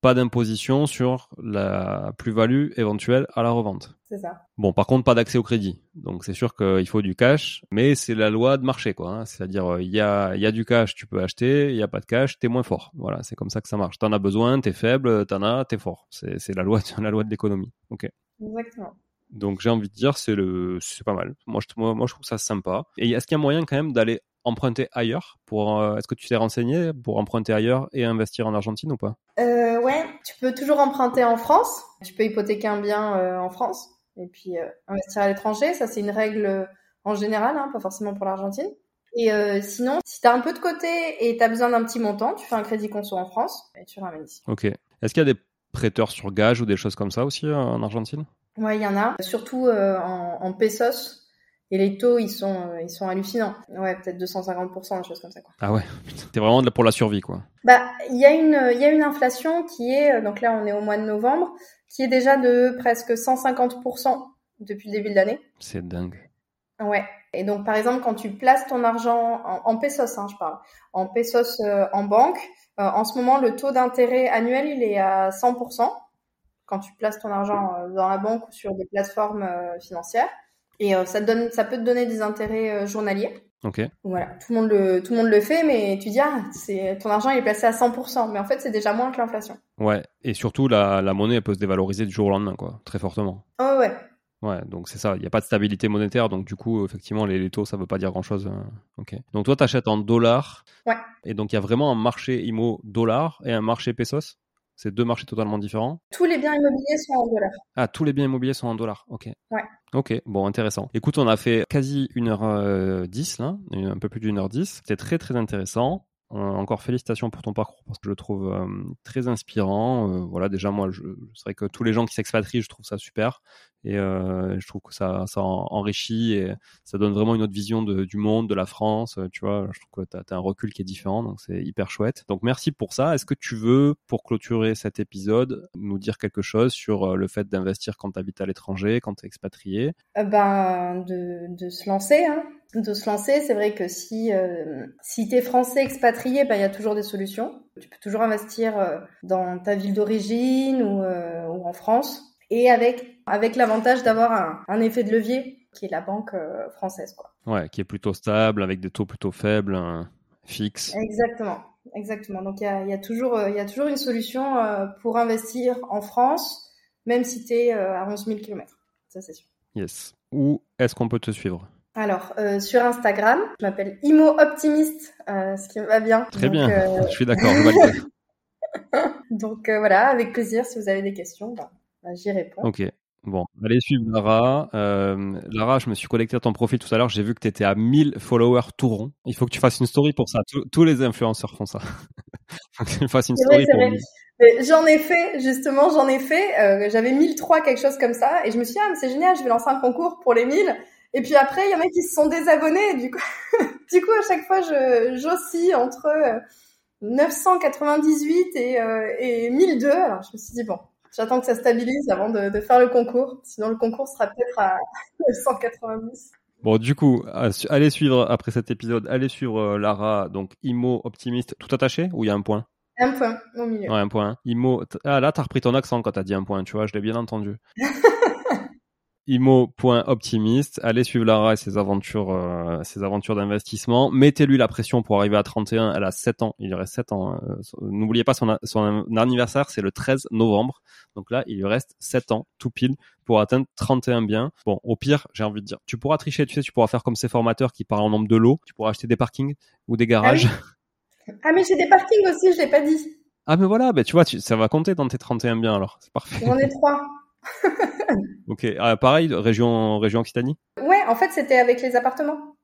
pas d'imposition sur la plus-value éventuelle à la revente. C'est ça. Bon, par contre, pas d'accès au crédit. Donc, c'est sûr qu'il faut du cash, mais c'est la loi de marché, quoi. Hein. C'est-à-dire, il y a, y a du cash, tu peux acheter, il y a pas de cash, t'es moins fort. Voilà, c'est comme ça que ça marche. T'en as besoin, t'es faible, t'en as, t'es fort. C'est la loi, la loi de l'économie. Ok. Exactement. Donc, j'ai envie de dire, c'est le, c'est pas mal. Moi, je, moi, moi, je trouve ça sympa. Et est-ce qu'il y a moyen quand même d'aller emprunter ailleurs pour euh, est-ce que tu t'es renseigné pour emprunter ailleurs et investir en Argentine ou pas? Euh, ouais tu peux toujours emprunter en France. Tu peux hypothéquer un bien euh, en France et puis euh, investir à l'étranger. Ça c'est une règle en général hein, pas forcément pour l'Argentine. Et sinon si tu as un peu de côté et tu as besoin d'un petit montant tu fais un crédit conso en France et tu ramènes ici. Ok. Est-ce qu'il y a des prêteurs sur gage ou des choses comme ça aussi en Argentine? Ouais il y en a. Surtout en, en pesos et les taux, ils sont, euh, ils sont hallucinants. Ouais, peut-être 250%, des choses comme ça, quoi. Ah ouais. C'est vraiment pour la survie, quoi. Bah, il y a une, y a une inflation qui est, euh, donc là, on est au mois de novembre, qui est déjà de presque 150% depuis le début de l'année. C'est dingue. Ouais. Et donc, par exemple, quand tu places ton argent en, pesos, hein, je parle, en pesos euh, en banque, en ce moment, le taux d'intérêt annuel, il est à 100% quand tu places ton argent dans la banque ou sur des plateformes financières. Et euh, ça, donne, ça peut te donner des intérêts euh, journaliers. Ok. Voilà, tout le monde le, tout le monde le fait, mais tu dis ah, c'est ton argent il est placé à 100%, mais en fait c'est déjà moins que l'inflation. Ouais, et surtout la, la monnaie elle peut se dévaloriser du jour au lendemain, quoi, très fortement. Oh ouais. Ouais, donc c'est ça, il n'y a pas de stabilité monétaire, donc du coup, effectivement, les, les taux, ça veut pas dire grand-chose. Euh, ok. Donc toi, tu achètes en dollars. Ouais. Et donc il y a vraiment un marché IMO dollar et un marché pesos? C'est deux marchés totalement différents. Tous les biens immobiliers sont en dollars. Ah, tous les biens immobiliers sont en dollars. Ok. Ouais. Ok, bon, intéressant. Écoute, on a fait quasi 1h10 là, un peu plus d'une heure 10. C'était très très intéressant. Euh, encore félicitations pour ton parcours parce que je le trouve euh, très inspirant. Euh, voilà, déjà moi, je, c'est vrai que tous les gens qui s'expatrient, je trouve ça super et je trouve que ça, ça enrichit et ça donne vraiment une autre vision de, du monde, de la France. tu vois, je trouve que tu as, un recul qui est différent, donc c'est hyper chouette. Donc merci pour ça. Est-ce que tu veux, pour clôturer cet épisode, nous dire quelque chose sur le fait d'investir quand tu habites à l'étranger, quand tu es expatrié Ben, de, de se lancer. Hein de se lancer. C'est vrai que si euh, si t'es français expatrié, bah il y a toujours des solutions. Tu peux toujours investir euh, dans ta ville d'origine ou, euh, ou, en France, et avec avec l'avantage d'avoir un, un, effet de levier qui est la banque euh, française, quoi. Ouais, qui est plutôt stable, avec des taux plutôt faibles, fixes. Exactement, exactement. Donc il y a, y a toujours il y a toujours une solution pour investir en France, même si t'es à 11 000 km. Ça c'est sûr. Yes. Où est-ce qu'on peut te suivre? Alors, euh, sur Instagram, je m'appelle Imo Optimiste, euh, ce qui me va bien. Très bien, euh, je suis d'accord. Donc voilà, avec plaisir, si vous avez des questions, bah, bah, j'y réponds. Ok. Bon, allez suivre Lara. Lara, je me suis connecté à ton profil tout à l'heure. J'ai vu que tu étais à 1000 followers tout rond. Il faut que tu fasses une story pour ça. Tous, les influenceurs font ça. faut que tu fasses une story pour J'en ai fait, justement, j'en ai fait. J'avais 1003, quelque chose comme ça. Et je me suis dit, ah, c'est génial, je vais lancer un concours pour les 1000. Et puis après, il y en a qui se sont désabonnés. Du coup, du coup, à chaque fois, j'oscille entre 998 euh, et, euh, et 1002. Alors, je me suis dit bon, j'attends que ça stabilise avant de, de, faire le concours. Sinon, le concours sera peut-être à 990. Bon, du coup, allez suivre après cet épisode, allez suivre euh, Lara, donc Imo optimiste, tout attaché ou il y a un point? Un point au milieu. Ouais, un point. Imo, ah là, t'as repris ton accent quand t'as dit un point, tu vois, je l'ai bien entendu. imo.optimiste. Allez suivre Lara et ses aventures, euh, ses aventures d'investissement. Mettez-lui la pression pour arriver à 31. Elle a 7 ans. Il lui reste 7 ans. Euh, n'oubliez pas son, son anniversaire, c'est le 13 novembre. Donc là, il lui reste 7 ans, tout pile, pour atteindre 31 biens. Bon, au pire, j'ai envie de dire, tu pourras tricher, tu sais, tu pourras faire comme ces formateurs qui parlent en nombre de lots. Tu pourras acheter des parkings ou des garages. Ah, ah mais j'ai des parkings aussi, je l'ai pas dit. Ah mais voilà, bah tu vois, tu, ça va compter dans tes 31 biens alors, c'est parfait. J'en ai trois. ok, ah, pareil, région, région Occitanie? Ouais, en fait, c'était avec les appartements.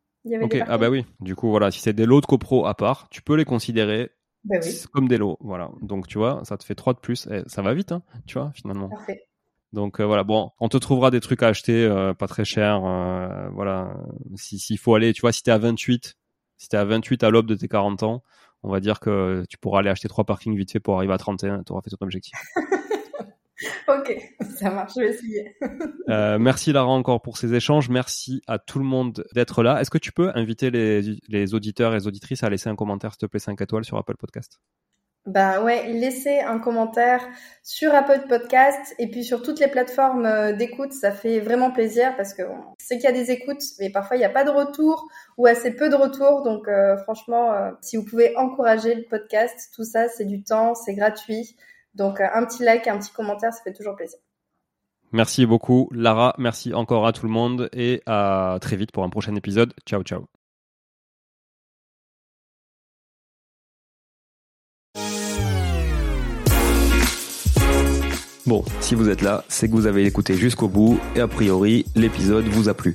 ok, ah bah oui. Du coup, voilà, si c'est des lots de copro à part, tu peux les considérer Ben oui. Comme des lots, voilà. Donc tu vois, ça te fait 3 de plus. Et ça va vite, hein, tu vois, finalement. Parfait. Donc euh, voilà, bon, on te trouvera des trucs à acheter, euh, pas très cher. euh, voilà, si s'il faut aller, tu vois, si t'es à 28, si t'es à 28 à l'aube de tes 40 ans, on va dire que tu pourras aller acheter trois parkings vite fait pour arriver à 31, tu auras fait ton objectif. Ok, ça marche, je vais essayer. Euh, merci Lara encore pour ces échanges. Merci à tout le monde d'être là. Est-ce que tu peux inviter les, les auditeurs et les auditrices à laisser un commentaire, s'il te plaît, 5 étoiles sur Apple Podcast? Bah ouais, laissez un commentaire sur Apple Podcast et puis sur toutes les plateformes euh, d'écoute, ça fait vraiment plaisir parce que sait qu'il y a des écoutes, mais parfois il n'y a pas de retour ou assez peu de retour. Donc euh, franchement, euh, si vous pouvez encourager le podcast, tout ça c'est du temps, c'est gratuit. Donc euh, un petit like, un petit commentaire, ça fait toujours plaisir. Merci beaucoup Lara, merci encore à tout le monde et à très vite pour un prochain épisode. Ciao ciao. Bon, si vous êtes là, c'est que vous avez écouté jusqu'au bout et a priori, l'épisode vous a plu.